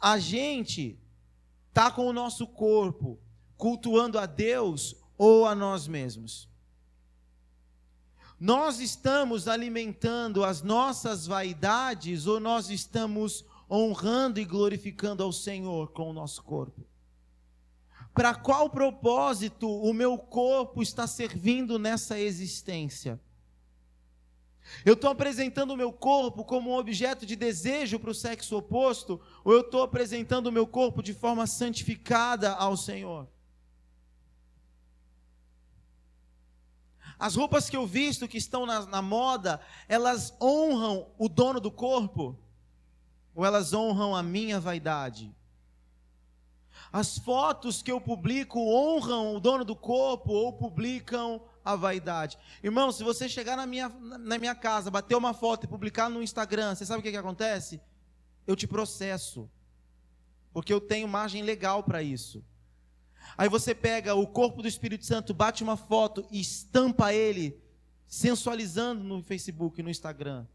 A gente tá com o nosso corpo cultuando a Deus ou a nós mesmos. Nós estamos alimentando as nossas vaidades ou nós estamos honrando e glorificando ao Senhor com o nosso corpo? Para qual propósito o meu corpo está servindo nessa existência? Eu estou apresentando o meu corpo como um objeto de desejo para o sexo oposto, ou eu estou apresentando o meu corpo de forma santificada ao Senhor? As roupas que eu visto que estão na, na moda, elas honram o dono do corpo? Ou elas honram a minha vaidade? As fotos que eu publico honram o dono do corpo ou publicam a vaidade? Irmão, se você chegar na minha, na minha casa, bater uma foto e publicar no Instagram, você sabe o que, que acontece? Eu te processo. Porque eu tenho margem legal para isso. Aí você pega o corpo do Espírito Santo, bate uma foto e estampa ele, sensualizando no Facebook, no Instagram.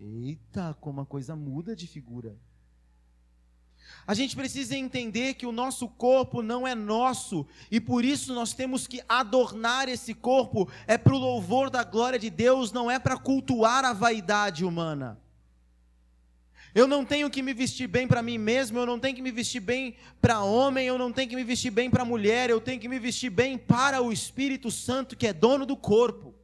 Eita, como a coisa muda de figura. A gente precisa entender que o nosso corpo não é nosso e por isso nós temos que adornar esse corpo, é para o louvor da glória de Deus, não é para cultuar a vaidade humana. Eu não tenho que me vestir bem para mim mesmo, eu não tenho que me vestir bem para homem, eu não tenho que me vestir bem para mulher, eu tenho que me vestir bem para o Espírito Santo que é dono do corpo.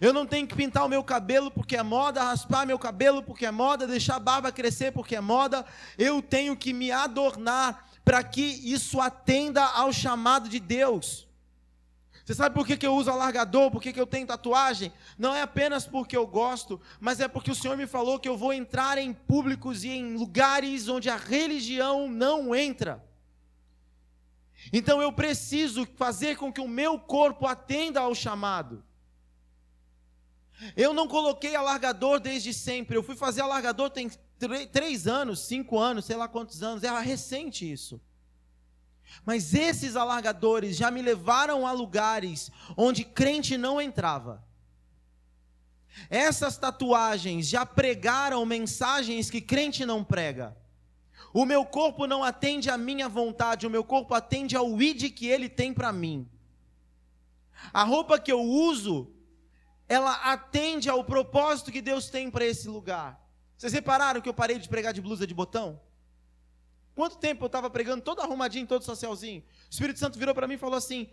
Eu não tenho que pintar o meu cabelo porque é moda, raspar meu cabelo porque é moda, deixar a barba crescer porque é moda. Eu tenho que me adornar para que isso atenda ao chamado de Deus. Você sabe por que, que eu uso alargador? Por que, que eu tenho tatuagem? Não é apenas porque eu gosto, mas é porque o Senhor me falou que eu vou entrar em públicos e em lugares onde a religião não entra. Então eu preciso fazer com que o meu corpo atenda ao chamado. Eu não coloquei alargador desde sempre. Eu fui fazer alargador tem três anos, cinco anos, sei lá quantos anos. Era recente isso. Mas esses alargadores já me levaram a lugares onde crente não entrava. Essas tatuagens já pregaram mensagens que crente não prega. O meu corpo não atende à minha vontade, o meu corpo atende ao id que ele tem para mim. A roupa que eu uso, ela atende ao propósito que Deus tem para esse lugar. Vocês repararam que eu parei de pregar de blusa de botão? Quanto tempo eu estava pregando todo arrumadinho, todo socialzinho? O Espírito Santo virou para mim e falou assim: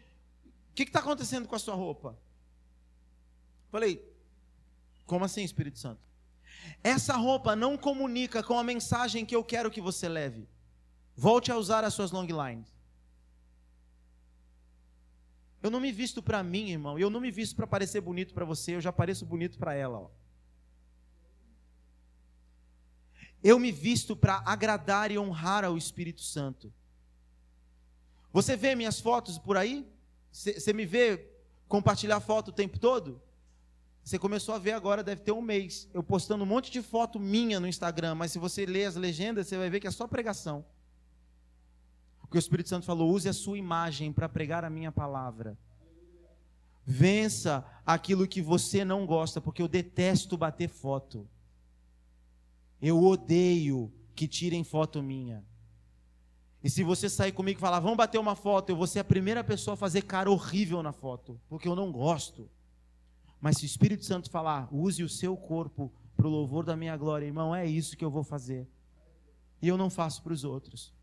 O que está acontecendo com a sua roupa? Falei: Como assim, Espírito Santo? Essa roupa não comunica com a mensagem que eu quero que você leve. Volte a usar as suas long lines. Eu não me visto para mim, irmão. Eu não me visto para parecer bonito para você. Eu já pareço bonito para ela. Ó. Eu me visto para agradar e honrar ao Espírito Santo. Você vê minhas fotos por aí? Você me vê compartilhar foto o tempo todo? Você começou a ver agora, deve ter um mês, eu postando um monte de foto minha no Instagram, mas se você ler as legendas, você vai ver que é só pregação. Porque o Espírito Santo falou: use a sua imagem para pregar a minha palavra. Vença aquilo que você não gosta, porque eu detesto bater foto. Eu odeio que tirem foto minha. E se você sair comigo e falar, vamos bater uma foto, eu vou ser a primeira pessoa a fazer cara horrível na foto, porque eu não gosto. Mas se o Espírito Santo falar, use o seu corpo para o louvor da minha glória, irmão, é isso que eu vou fazer. E eu não faço para os outros.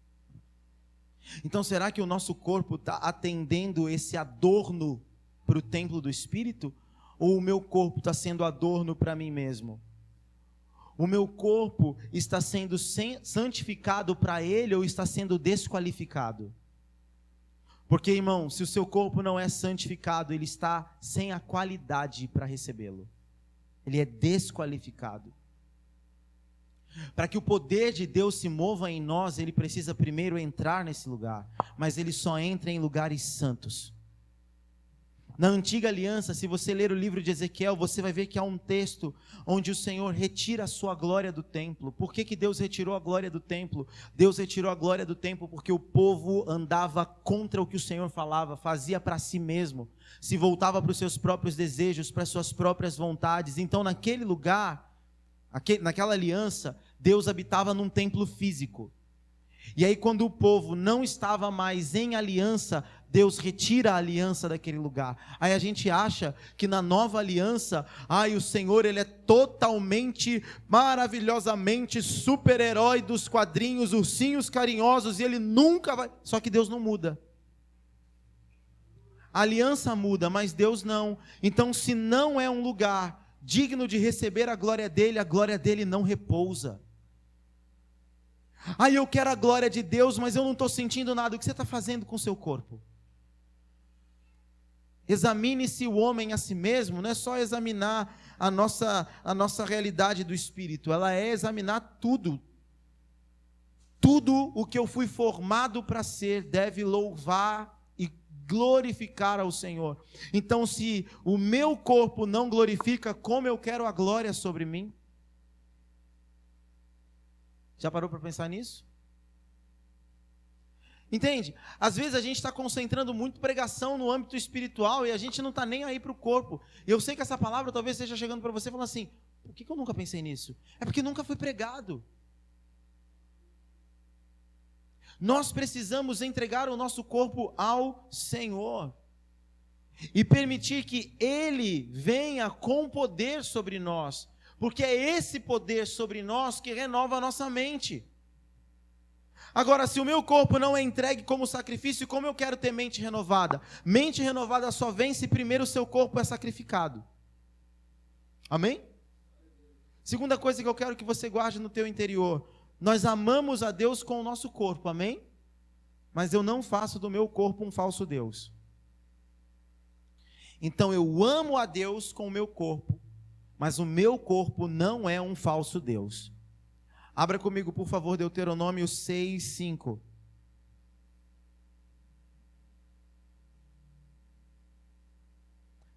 Então, será que o nosso corpo está atendendo esse adorno para o templo do Espírito? Ou o meu corpo está sendo adorno para mim mesmo? o meu corpo está sendo santificado para Ele ou está sendo desqualificado? Porque, irmão, se o seu corpo não é santificado, ele está sem a qualidade para recebê-lo. Ele é desqualificado. Para que o poder de Deus se mova em nós, ele precisa primeiro entrar nesse lugar, mas ele só entra em lugares santos. Na antiga aliança, se você ler o livro de Ezequiel, você vai ver que há um texto onde o Senhor retira a sua glória do templo. Por que, que Deus retirou a glória do templo? Deus retirou a glória do templo porque o povo andava contra o que o Senhor falava, fazia para si mesmo, se voltava para os seus próprios desejos, para as suas próprias vontades. Então, naquele lugar, naquela aliança, Deus habitava num templo físico. E aí, quando o povo não estava mais em aliança, Deus retira a aliança daquele lugar. Aí a gente acha que na nova aliança, ai, o Senhor, ele é totalmente, maravilhosamente super-herói dos quadrinhos, ursinhos carinhosos, e ele nunca vai. Só que Deus não muda. A aliança muda, mas Deus não. Então, se não é um lugar digno de receber a glória dele, a glória dele não repousa. Aí eu quero a glória de Deus, mas eu não estou sentindo nada. O que você está fazendo com o seu corpo? Examine-se o homem a si mesmo, não é só examinar a nossa, a nossa realidade do espírito, ela é examinar tudo. Tudo o que eu fui formado para ser deve louvar glorificar ao Senhor. Então, se o meu corpo não glorifica, como eu quero a glória sobre mim? Já parou para pensar nisso? Entende? Às vezes a gente está concentrando muito pregação no âmbito espiritual e a gente não está nem aí para o corpo. E eu sei que essa palavra talvez esteja chegando para você falando assim: por que, que eu nunca pensei nisso? É porque nunca foi pregado. Nós precisamos entregar o nosso corpo ao Senhor e permitir que Ele venha com poder sobre nós, porque é esse poder sobre nós que renova a nossa mente. Agora, se o meu corpo não é entregue como sacrifício, como eu quero ter mente renovada? Mente renovada só vem se primeiro o seu corpo é sacrificado. Amém? Segunda coisa que eu quero que você guarde no teu interior. Nós amamos a Deus com o nosso corpo, amém? Mas eu não faço do meu corpo um falso Deus. Então eu amo a Deus com o meu corpo, mas o meu corpo não é um falso Deus. Abra comigo, por favor, Deuteronômio 6, 5.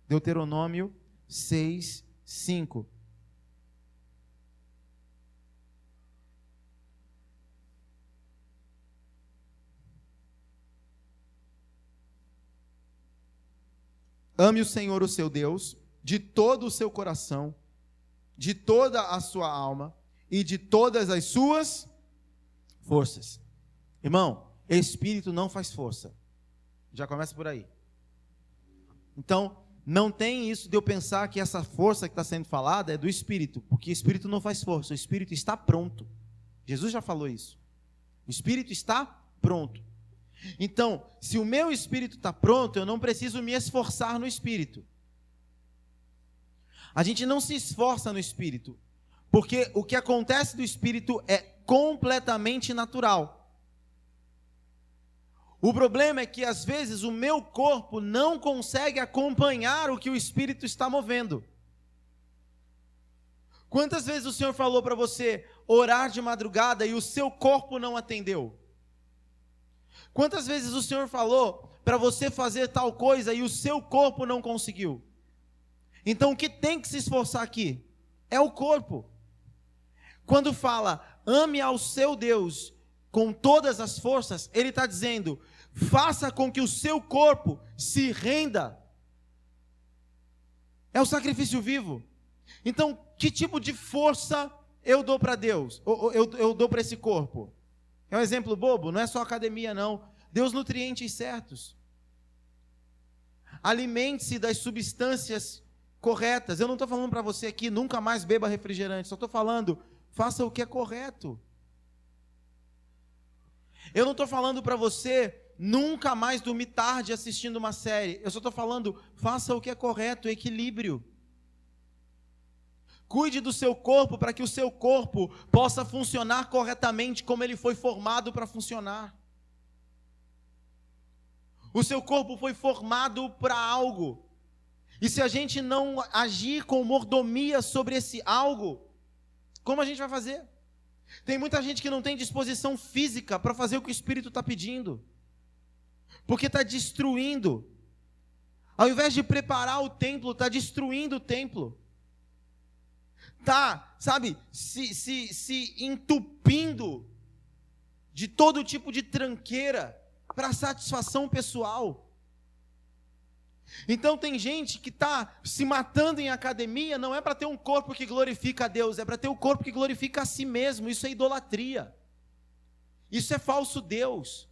Deuteronômio 6, 5. Ame o Senhor, o seu Deus, de todo o seu coração, de toda a sua alma e de todas as suas forças. Irmão, espírito não faz força. Já começa por aí. Então, não tem isso de eu pensar que essa força que está sendo falada é do espírito, porque espírito não faz força, o espírito está pronto. Jesus já falou isso. O espírito está pronto. Então, se o meu espírito está pronto, eu não preciso me esforçar no espírito. A gente não se esforça no espírito, porque o que acontece do espírito é completamente natural. O problema é que às vezes o meu corpo não consegue acompanhar o que o espírito está movendo. Quantas vezes o Senhor falou para você orar de madrugada e o seu corpo não atendeu? Quantas vezes o Senhor falou para você fazer tal coisa e o seu corpo não conseguiu? Então o que tem que se esforçar aqui? É o corpo. Quando fala ame ao seu Deus com todas as forças, ele está dizendo: faça com que o seu corpo se renda. É o sacrifício vivo. Então, que tipo de força eu dou para Deus? Eu, eu, eu dou para esse corpo? É um exemplo bobo? Não é só academia, não. Deus nutrientes certos. Alimente-se das substâncias corretas. Eu não estou falando para você aqui, nunca mais beba refrigerante. Só estou falando, Faça o que é correto. Eu não estou falando para você nunca mais dormir tarde assistindo uma série. Eu só estou falando, faça o que é correto, equilíbrio. Cuide do seu corpo para que o seu corpo possa funcionar corretamente como ele foi formado para funcionar. O seu corpo foi formado para algo. E se a gente não agir com mordomia sobre esse algo, como a gente vai fazer? Tem muita gente que não tem disposição física para fazer o que o Espírito está pedindo, porque está destruindo. Ao invés de preparar o templo, está destruindo o templo. Está, sabe, se, se, se entupindo de todo tipo de tranqueira para satisfação pessoal. Então tem gente que está se matando em academia, não é para ter um corpo que glorifica a Deus, é para ter um corpo que glorifica a si mesmo. Isso é idolatria. Isso é falso Deus.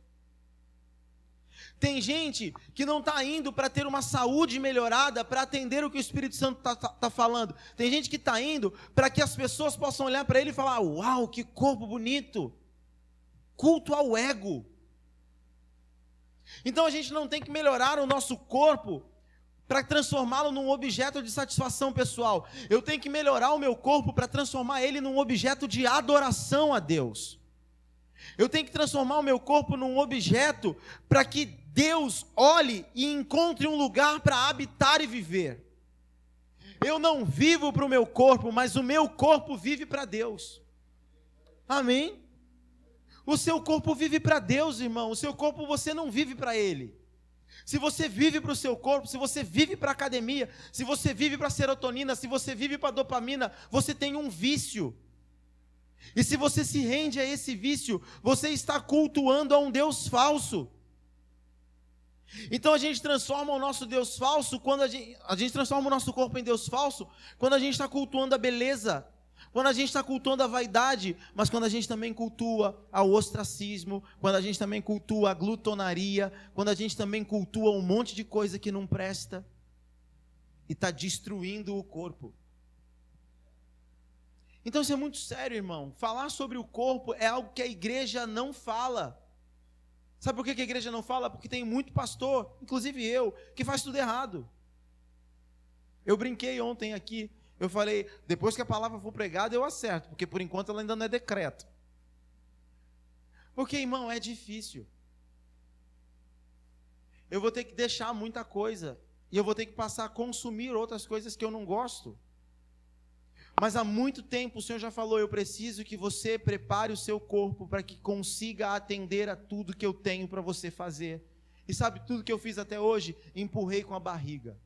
Tem gente que não está indo para ter uma saúde melhorada, para atender o que o Espírito Santo está tá, tá falando. Tem gente que está indo para que as pessoas possam olhar para ele e falar: Uau, que corpo bonito! Culto ao ego. Então a gente não tem que melhorar o nosso corpo para transformá-lo num objeto de satisfação pessoal. Eu tenho que melhorar o meu corpo para transformar ele num objeto de adoração a Deus. Eu tenho que transformar o meu corpo num objeto para que Deus olhe e encontre um lugar para habitar e viver. Eu não vivo para o meu corpo, mas o meu corpo vive para Deus. Amém? O seu corpo vive para Deus, irmão. O seu corpo você não vive para Ele. Se você vive para o seu corpo, se você vive para a academia, se você vive para a serotonina, se você vive para a dopamina, você tem um vício. E se você se rende a esse vício, você está cultuando a um Deus falso. Então a gente transforma o nosso Deus falso quando a gente, a gente transforma o nosso corpo em Deus falso quando a gente está cultuando a beleza, quando a gente está cultuando a vaidade, mas quando a gente também cultua o ostracismo, quando a gente também cultua a glutonaria, quando a gente também cultua um monte de coisa que não presta e está destruindo o corpo. Então isso é muito sério, irmão. Falar sobre o corpo é algo que a igreja não fala. Sabe por que a igreja não fala? Porque tem muito pastor, inclusive eu, que faz tudo errado. Eu brinquei ontem aqui eu falei, depois que a palavra for pregada, eu acerto, porque por enquanto ela ainda não é decreto. Porque, irmão, é difícil. Eu vou ter que deixar muita coisa. E eu vou ter que passar a consumir outras coisas que eu não gosto. Mas há muito tempo o Senhor já falou: eu preciso que você prepare o seu corpo para que consiga atender a tudo que eu tenho para você fazer. E sabe tudo que eu fiz até hoje? Empurrei com a barriga.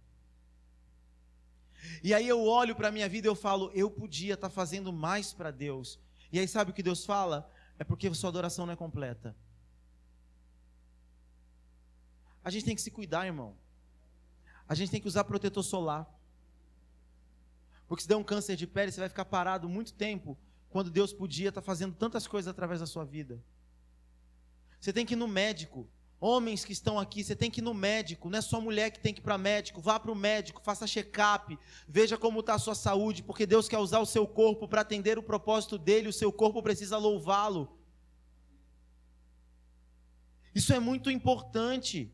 E aí eu olho para a minha vida e eu falo, eu podia estar tá fazendo mais para Deus. E aí sabe o que Deus fala? É porque sua adoração não é completa. A gente tem que se cuidar, irmão. A gente tem que usar protetor solar. Porque se der um câncer de pele, você vai ficar parado muito tempo, quando Deus podia estar fazendo tantas coisas através da sua vida. Você tem que ir no médico. Homens que estão aqui, você tem que ir no médico, não é só mulher que tem que ir para médico, vá para o médico, faça check-up, veja como está a sua saúde, porque Deus quer usar o seu corpo para atender o propósito dele, o seu corpo precisa louvá-lo. Isso é muito importante.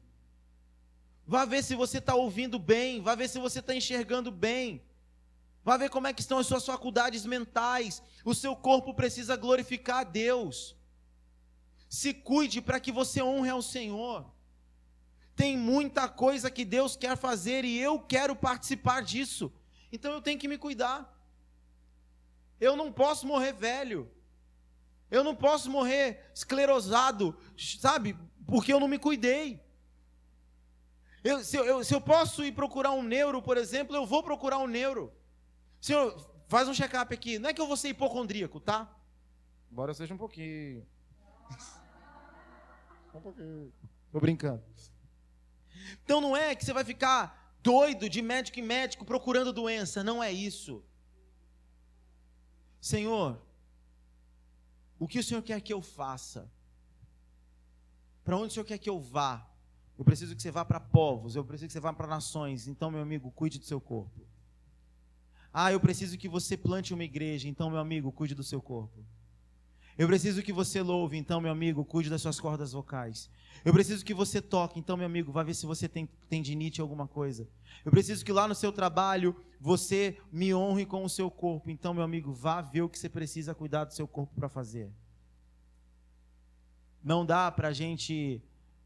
Vá ver se você está ouvindo bem, vá ver se você está enxergando bem. Vá ver como é que estão as suas faculdades mentais. O seu corpo precisa glorificar a Deus. Se cuide para que você honre ao Senhor. Tem muita coisa que Deus quer fazer e eu quero participar disso. Então eu tenho que me cuidar. Eu não posso morrer velho. Eu não posso morrer esclerosado, sabe? Porque eu não me cuidei. Eu, se, eu, se eu posso ir procurar um neuro, por exemplo, eu vou procurar um neuro. Senhor, faz um check-up aqui. Não é que eu vou ser hipocondríaco, tá? Embora seja um pouquinho. Um pouquinho. Tô brincando. Então não é que você vai ficar doido de médico em médico procurando doença. Não é isso. Senhor, o que o Senhor quer que eu faça? Para onde o Senhor quer que eu vá? Eu preciso que você vá para povos, eu preciso que você vá para nações. Então, meu amigo, cuide do seu corpo. Ah, eu preciso que você plante uma igreja. Então, meu amigo, cuide do seu corpo. Eu preciso que você louve, então, meu amigo, cuide das suas cordas vocais. Eu preciso que você toque, então, meu amigo, vá ver se você tem tendinite alguma coisa. Eu preciso que lá no seu trabalho você me honre com o seu corpo. Então, meu amigo, vá ver o que você precisa cuidar do seu corpo para fazer. Não dá para a gente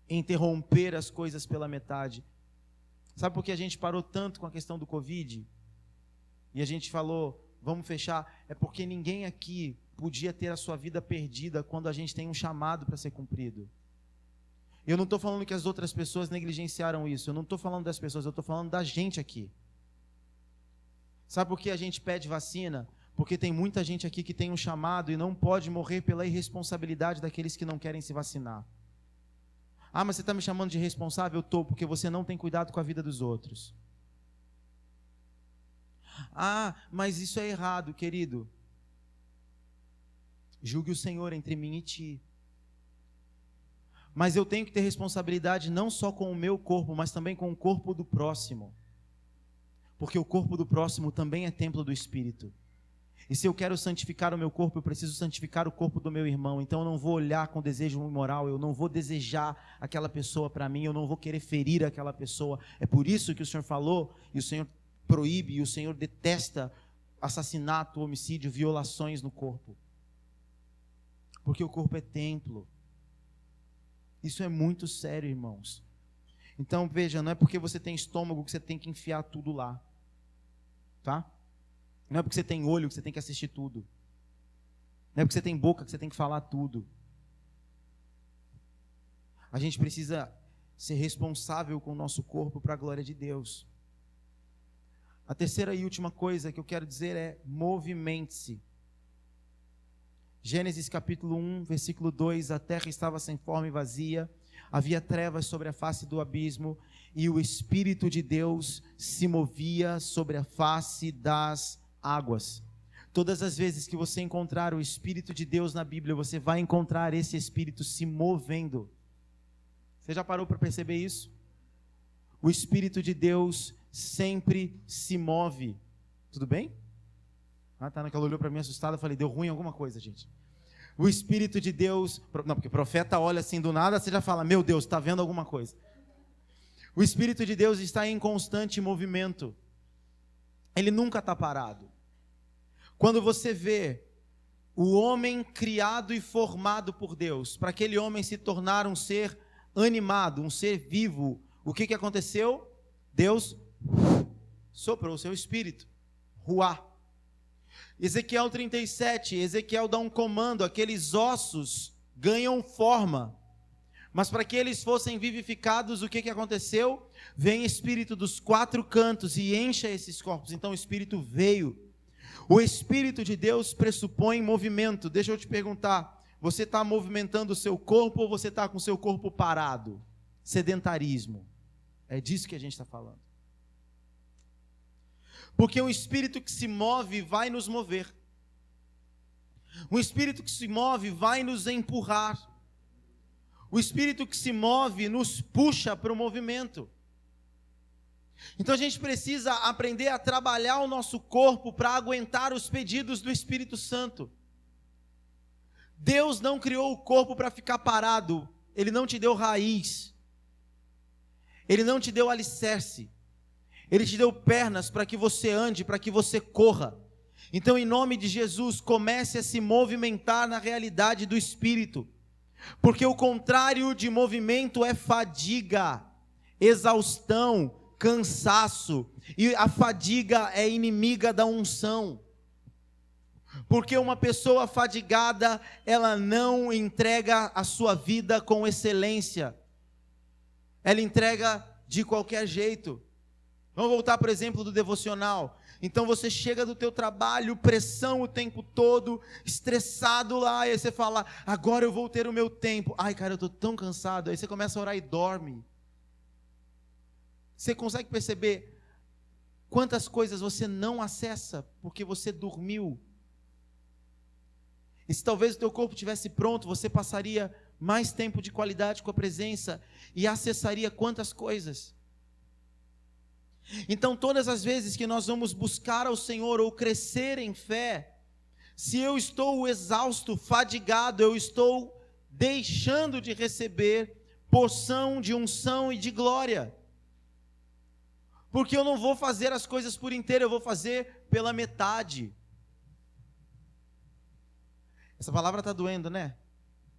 interromper as coisas pela metade. Sabe por que a gente parou tanto com a questão do Covid? E a gente falou, vamos fechar? É porque ninguém aqui podia ter a sua vida perdida quando a gente tem um chamado para ser cumprido. Eu não estou falando que as outras pessoas negligenciaram isso. Eu não estou falando das pessoas, eu estou falando da gente aqui. Sabe por que a gente pede vacina? Porque tem muita gente aqui que tem um chamado e não pode morrer pela irresponsabilidade daqueles que não querem se vacinar. Ah, mas você está me chamando de responsável? Eu estou, porque você não tem cuidado com a vida dos outros. Ah, mas isso é errado, querido. Julgue o Senhor entre mim e ti. Mas eu tenho que ter responsabilidade não só com o meu corpo, mas também com o corpo do próximo. Porque o corpo do próximo também é templo do Espírito. E se eu quero santificar o meu corpo, eu preciso santificar o corpo do meu irmão. Então eu não vou olhar com desejo imoral, eu não vou desejar aquela pessoa para mim, eu não vou querer ferir aquela pessoa. É por isso que o Senhor falou, e o Senhor proíbe, e o Senhor detesta assassinato, homicídio, violações no corpo. Porque o corpo é templo. Isso é muito sério, irmãos. Então veja, não é porque você tem estômago que você tem que enfiar tudo lá. Tá? Não é porque você tem olho que você tem que assistir tudo. Não é porque você tem boca que você tem que falar tudo. A gente precisa ser responsável com o nosso corpo para a glória de Deus. A terceira e última coisa que eu quero dizer é: movimente-se. Gênesis capítulo 1, versículo 2: A terra estava sem forma e vazia, havia trevas sobre a face do abismo, e o Espírito de Deus se movia sobre a face das águas. Todas as vezes que você encontrar o Espírito de Deus na Bíblia, você vai encontrar esse Espírito se movendo. Você já parou para perceber isso? O Espírito de Deus sempre se move. Tudo bem? Ah, tá naquela olhou para mim assustada, falei, deu ruim alguma coisa, gente. O Espírito de Deus, não, porque o profeta olha assim do nada, você já fala, meu Deus, está vendo alguma coisa. O Espírito de Deus está em constante movimento. Ele nunca está parado. Quando você vê o homem criado e formado por Deus, para aquele homem se tornar um ser animado, um ser vivo, o que, que aconteceu? Deus soprou o seu espírito, ruá. Ezequiel 37, Ezequiel dá um comando, aqueles ossos ganham forma. Mas para que eles fossem vivificados, o que, que aconteceu? Vem espírito dos quatro cantos e encha esses corpos. Então o espírito veio. O espírito de Deus pressupõe movimento. Deixa eu te perguntar: você está movimentando o seu corpo ou você está com o seu corpo parado? Sedentarismo. É disso que a gente está falando. Porque um espírito que se move vai nos mover. Um espírito que se move vai nos empurrar. O espírito que se move nos puxa para o movimento. Então a gente precisa aprender a trabalhar o nosso corpo para aguentar os pedidos do Espírito Santo. Deus não criou o corpo para ficar parado, Ele não te deu raiz, Ele não te deu alicerce, Ele te deu pernas para que você ande, para que você corra. Então, em nome de Jesus, comece a se movimentar na realidade do Espírito. Porque o contrário de movimento é fadiga, exaustão, cansaço. E a fadiga é inimiga da unção. Porque uma pessoa fadigada, ela não entrega a sua vida com excelência. Ela entrega de qualquer jeito. Vamos voltar, por exemplo, do devocional. Então você chega do teu trabalho, pressão o tempo todo, estressado lá, e aí você fala: "Agora eu vou ter o meu tempo". Ai, cara, eu estou tão cansado. Aí você começa a orar e dorme. Você consegue perceber quantas coisas você não acessa porque você dormiu? E se talvez o teu corpo tivesse pronto, você passaria mais tempo de qualidade com a presença e acessaria quantas coisas. Então, todas as vezes que nós vamos buscar ao Senhor ou crescer em fé, se eu estou exausto, fadigado, eu estou deixando de receber porção de unção e de glória. Porque eu não vou fazer as coisas por inteiro, eu vou fazer pela metade. Essa palavra está doendo, né?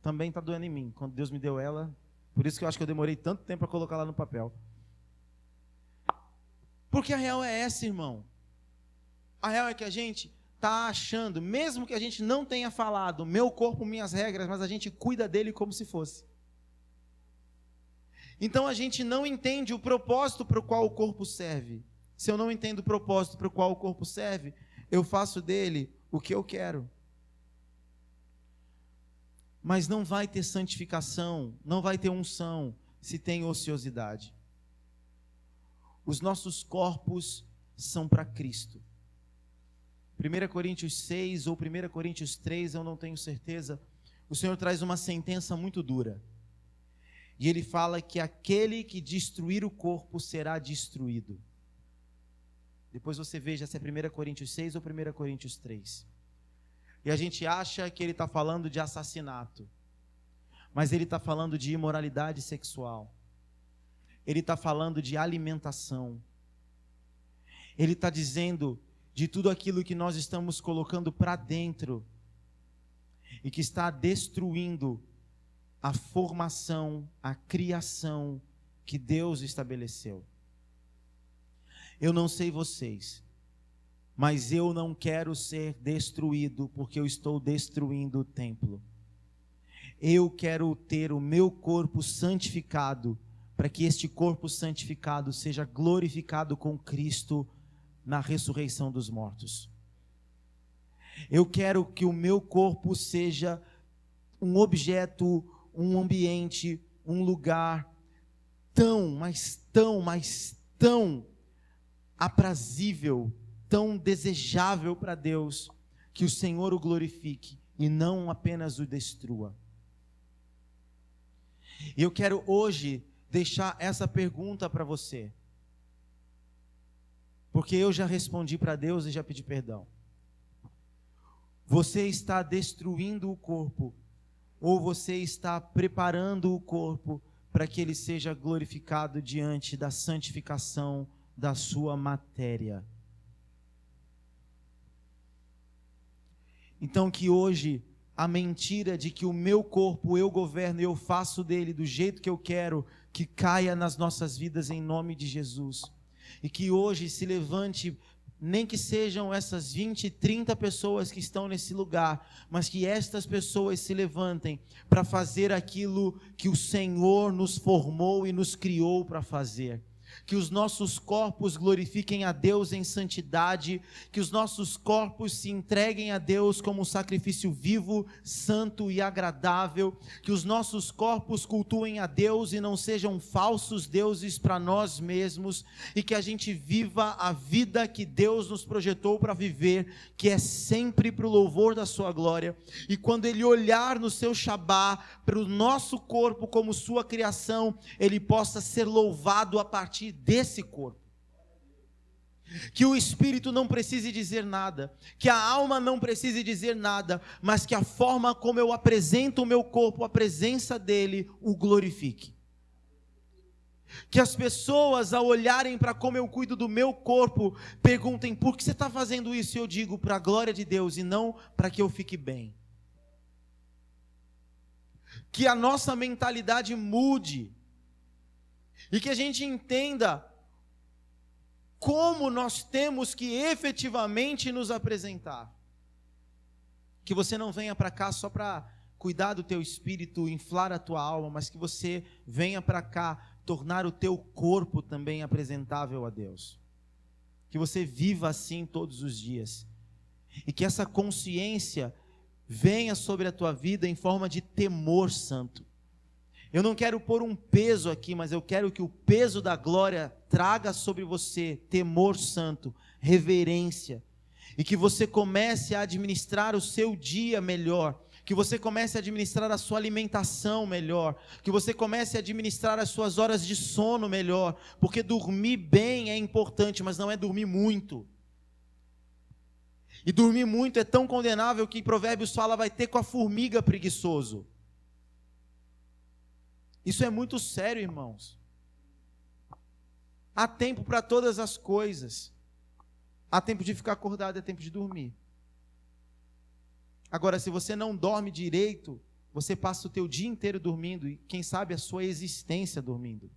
Também está doendo em mim. Quando Deus me deu ela, Por isso que eu acho que eu demorei tanto tempo para colocar lá no papel. Porque a real é essa, irmão. A real é que a gente está achando, mesmo que a gente não tenha falado, meu corpo, minhas regras, mas a gente cuida dele como se fosse. Então a gente não entende o propósito para o qual o corpo serve. Se eu não entendo o propósito para o qual o corpo serve, eu faço dele o que eu quero. Mas não vai ter santificação, não vai ter unção se tem ociosidade. Os nossos corpos são para Cristo. 1 Coríntios 6 ou 1 Coríntios 3, eu não tenho certeza. O Senhor traz uma sentença muito dura. E ele fala que aquele que destruir o corpo será destruído. Depois você veja se é 1 Coríntios 6 ou 1 Coríntios 3. E a gente acha que ele está falando de assassinato. Mas ele está falando de imoralidade sexual. Ele está falando de alimentação. Ele está dizendo de tudo aquilo que nós estamos colocando para dentro e que está destruindo a formação, a criação que Deus estabeleceu. Eu não sei vocês, mas eu não quero ser destruído porque eu estou destruindo o templo. Eu quero ter o meu corpo santificado, para que este corpo santificado seja glorificado com Cristo na ressurreição dos mortos. Eu quero que o meu corpo seja um objeto, um ambiente, um lugar tão, mas tão, mas tão aprazível, tão desejável para Deus, que o Senhor o glorifique e não apenas o destrua. E eu quero hoje deixar essa pergunta para você. Porque eu já respondi para Deus e já pedi perdão. Você está destruindo o corpo, ou você está preparando o corpo para que ele seja glorificado diante da santificação da sua matéria. Então, que hoje a mentira de que o meu corpo eu governo, eu faço dele do jeito que eu quero, que caia nas nossas vidas em nome de Jesus. E que hoje se levante, nem que sejam essas 20, 30 pessoas que estão nesse lugar, mas que estas pessoas se levantem para fazer aquilo que o Senhor nos formou e nos criou para fazer que os nossos corpos glorifiquem a Deus em santidade, que os nossos corpos se entreguem a Deus como um sacrifício vivo, santo e agradável, que os nossos corpos cultuem a Deus e não sejam falsos deuses para nós mesmos, e que a gente viva a vida que Deus nos projetou para viver, que é sempre para o louvor da Sua glória. E quando Ele olhar no seu Shabá para o nosso corpo como Sua criação, Ele possa ser louvado a partir desse corpo. Que o espírito não precise dizer nada, que a alma não precise dizer nada, mas que a forma como eu apresento o meu corpo, a presença dele, o glorifique. Que as pessoas, ao olharem para como eu cuido do meu corpo, perguntem: por que você está fazendo isso? E eu digo: para a glória de Deus e não para que eu fique bem. Que a nossa mentalidade mude e que a gente entenda como nós temos que efetivamente nos apresentar. Que você não venha para cá só para cuidar do teu espírito, inflar a tua alma, mas que você venha para cá tornar o teu corpo também apresentável a Deus. Que você viva assim todos os dias. E que essa consciência venha sobre a tua vida em forma de temor santo. Eu não quero pôr um peso aqui, mas eu quero que o peso da glória traga sobre você temor santo, reverência, e que você comece a administrar o seu dia melhor, que você comece a administrar a sua alimentação melhor, que você comece a administrar as suas horas de sono melhor, porque dormir bem é importante, mas não é dormir muito. E dormir muito é tão condenável que Provérbios fala vai ter com a formiga preguiçoso. Isso é muito sério, irmãos. Há tempo para todas as coisas. Há tempo de ficar acordado, é tempo de dormir. Agora, se você não dorme direito, você passa o teu dia inteiro dormindo e quem sabe a sua existência dormindo.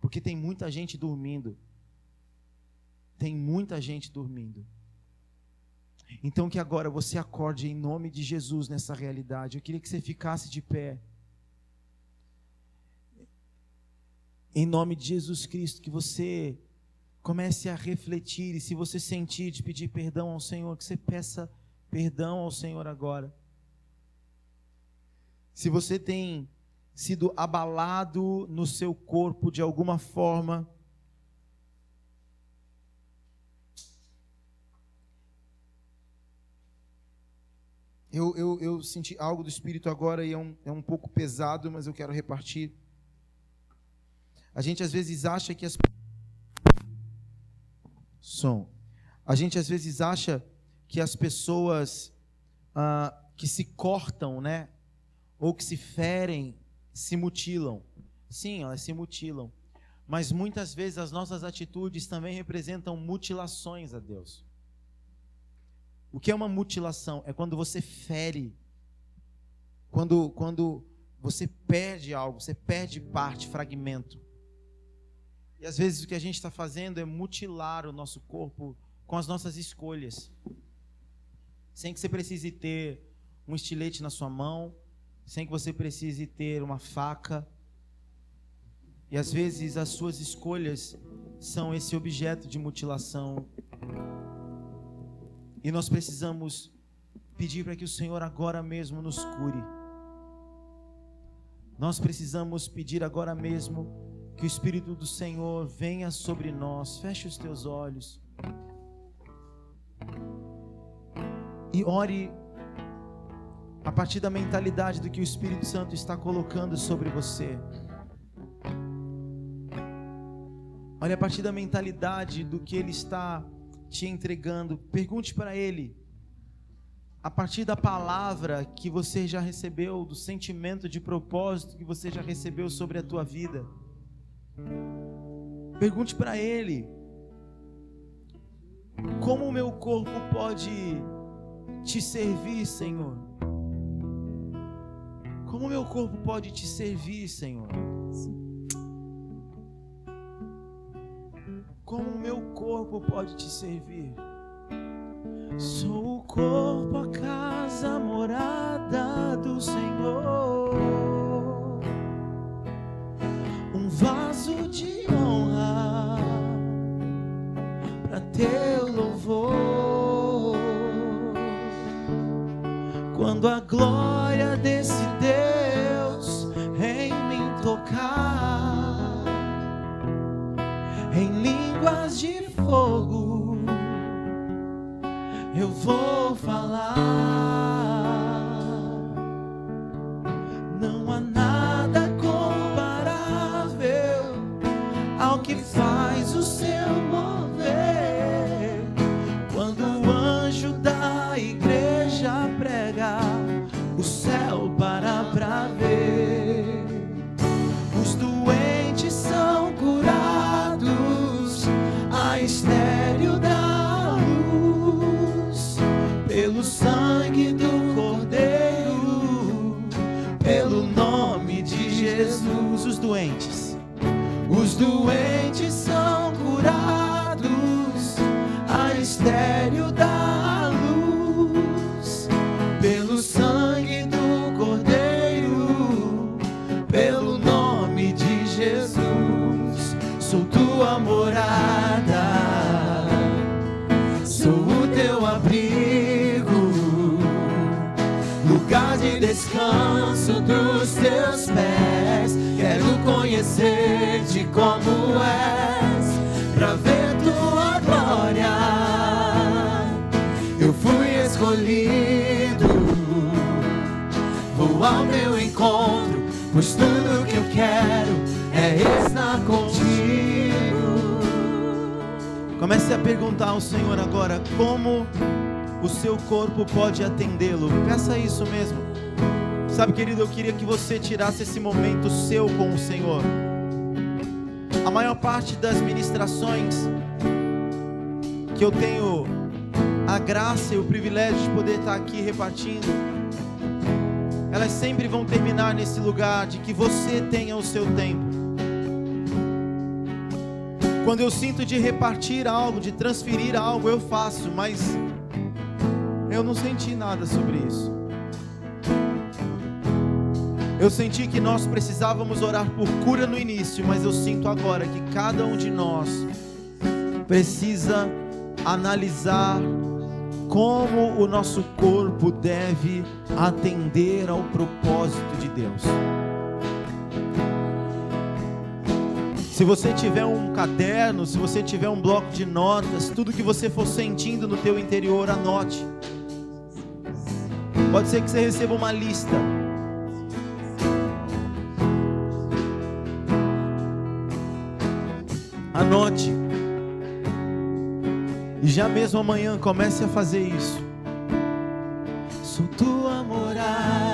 Porque tem muita gente dormindo. Tem muita gente dormindo. Então que agora você acorde em nome de Jesus nessa realidade. Eu queria que você ficasse de pé. Em nome de Jesus Cristo, que você comece a refletir e se você sentir de pedir perdão ao Senhor, que você peça perdão ao Senhor agora. Se você tem sido abalado no seu corpo de alguma forma, Eu, eu, eu, senti algo do Espírito agora e é um, é um pouco pesado, mas eu quero repartir. A gente às vezes acha que as. Som. A gente às vezes acha que as pessoas ah, que se cortam, né? Ou que se ferem, se mutilam. Sim, elas se mutilam. Mas muitas vezes as nossas atitudes também representam mutilações a Deus. O que é uma mutilação? É quando você fere, quando, quando você perde algo, você perde parte, fragmento. E às vezes o que a gente está fazendo é mutilar o nosso corpo com as nossas escolhas, sem que você precise ter um estilete na sua mão, sem que você precise ter uma faca. E às vezes as suas escolhas são esse objeto de mutilação e nós precisamos pedir para que o Senhor agora mesmo nos cure. Nós precisamos pedir agora mesmo que o Espírito do Senhor venha sobre nós. Feche os teus olhos. E ore a partir da mentalidade do que o Espírito Santo está colocando sobre você. Olhe a partir da mentalidade do que ele está te entregando, pergunte para Ele, a partir da palavra que você já recebeu, do sentimento de propósito que você já recebeu sobre a tua vida. Pergunte para Ele, como o meu corpo pode te servir, Senhor? Como o meu corpo pode te servir, Senhor? como o meu corpo pode te servir. Sou o corpo, a casa, a morada do Senhor. Vaso de honra para teu louvor. Quando a glória desse Deus em mim tocar, em línguas de fogo eu vou falar. Que faz o seu mover. Quando o anjo da igreja prega, o céu para pra ver. Os doentes são curados, a estéreo dá luz, pelo sangue do Cordeiro, pelo nome de Jesus. Os doentes, os doentes a estéreo dá luz, pelo sangue do Cordeiro, pelo nome de Jesus. Sou tua morada, sou o teu abrigo, lugar de descanso dos teus pés. Quero conhecer-te como Comece a perguntar ao Senhor agora como o seu corpo pode atendê-lo. Peça isso mesmo. Sabe, querido, eu queria que você tirasse esse momento seu com o Senhor. A maior parte das ministrações que eu tenho a graça e o privilégio de poder estar aqui repartindo, elas sempre vão terminar nesse lugar de que você tenha o seu tempo. Quando eu sinto de repartir algo, de transferir algo, eu faço, mas eu não senti nada sobre isso. Eu senti que nós precisávamos orar por cura no início, mas eu sinto agora que cada um de nós precisa analisar como o nosso corpo deve atender ao propósito de Deus. Se você tiver um caderno, se você tiver um bloco de notas, tudo que você for sentindo no teu interior, anote. Pode ser que você receba uma lista. Anote. E já mesmo amanhã comece a fazer isso. Sou tua morada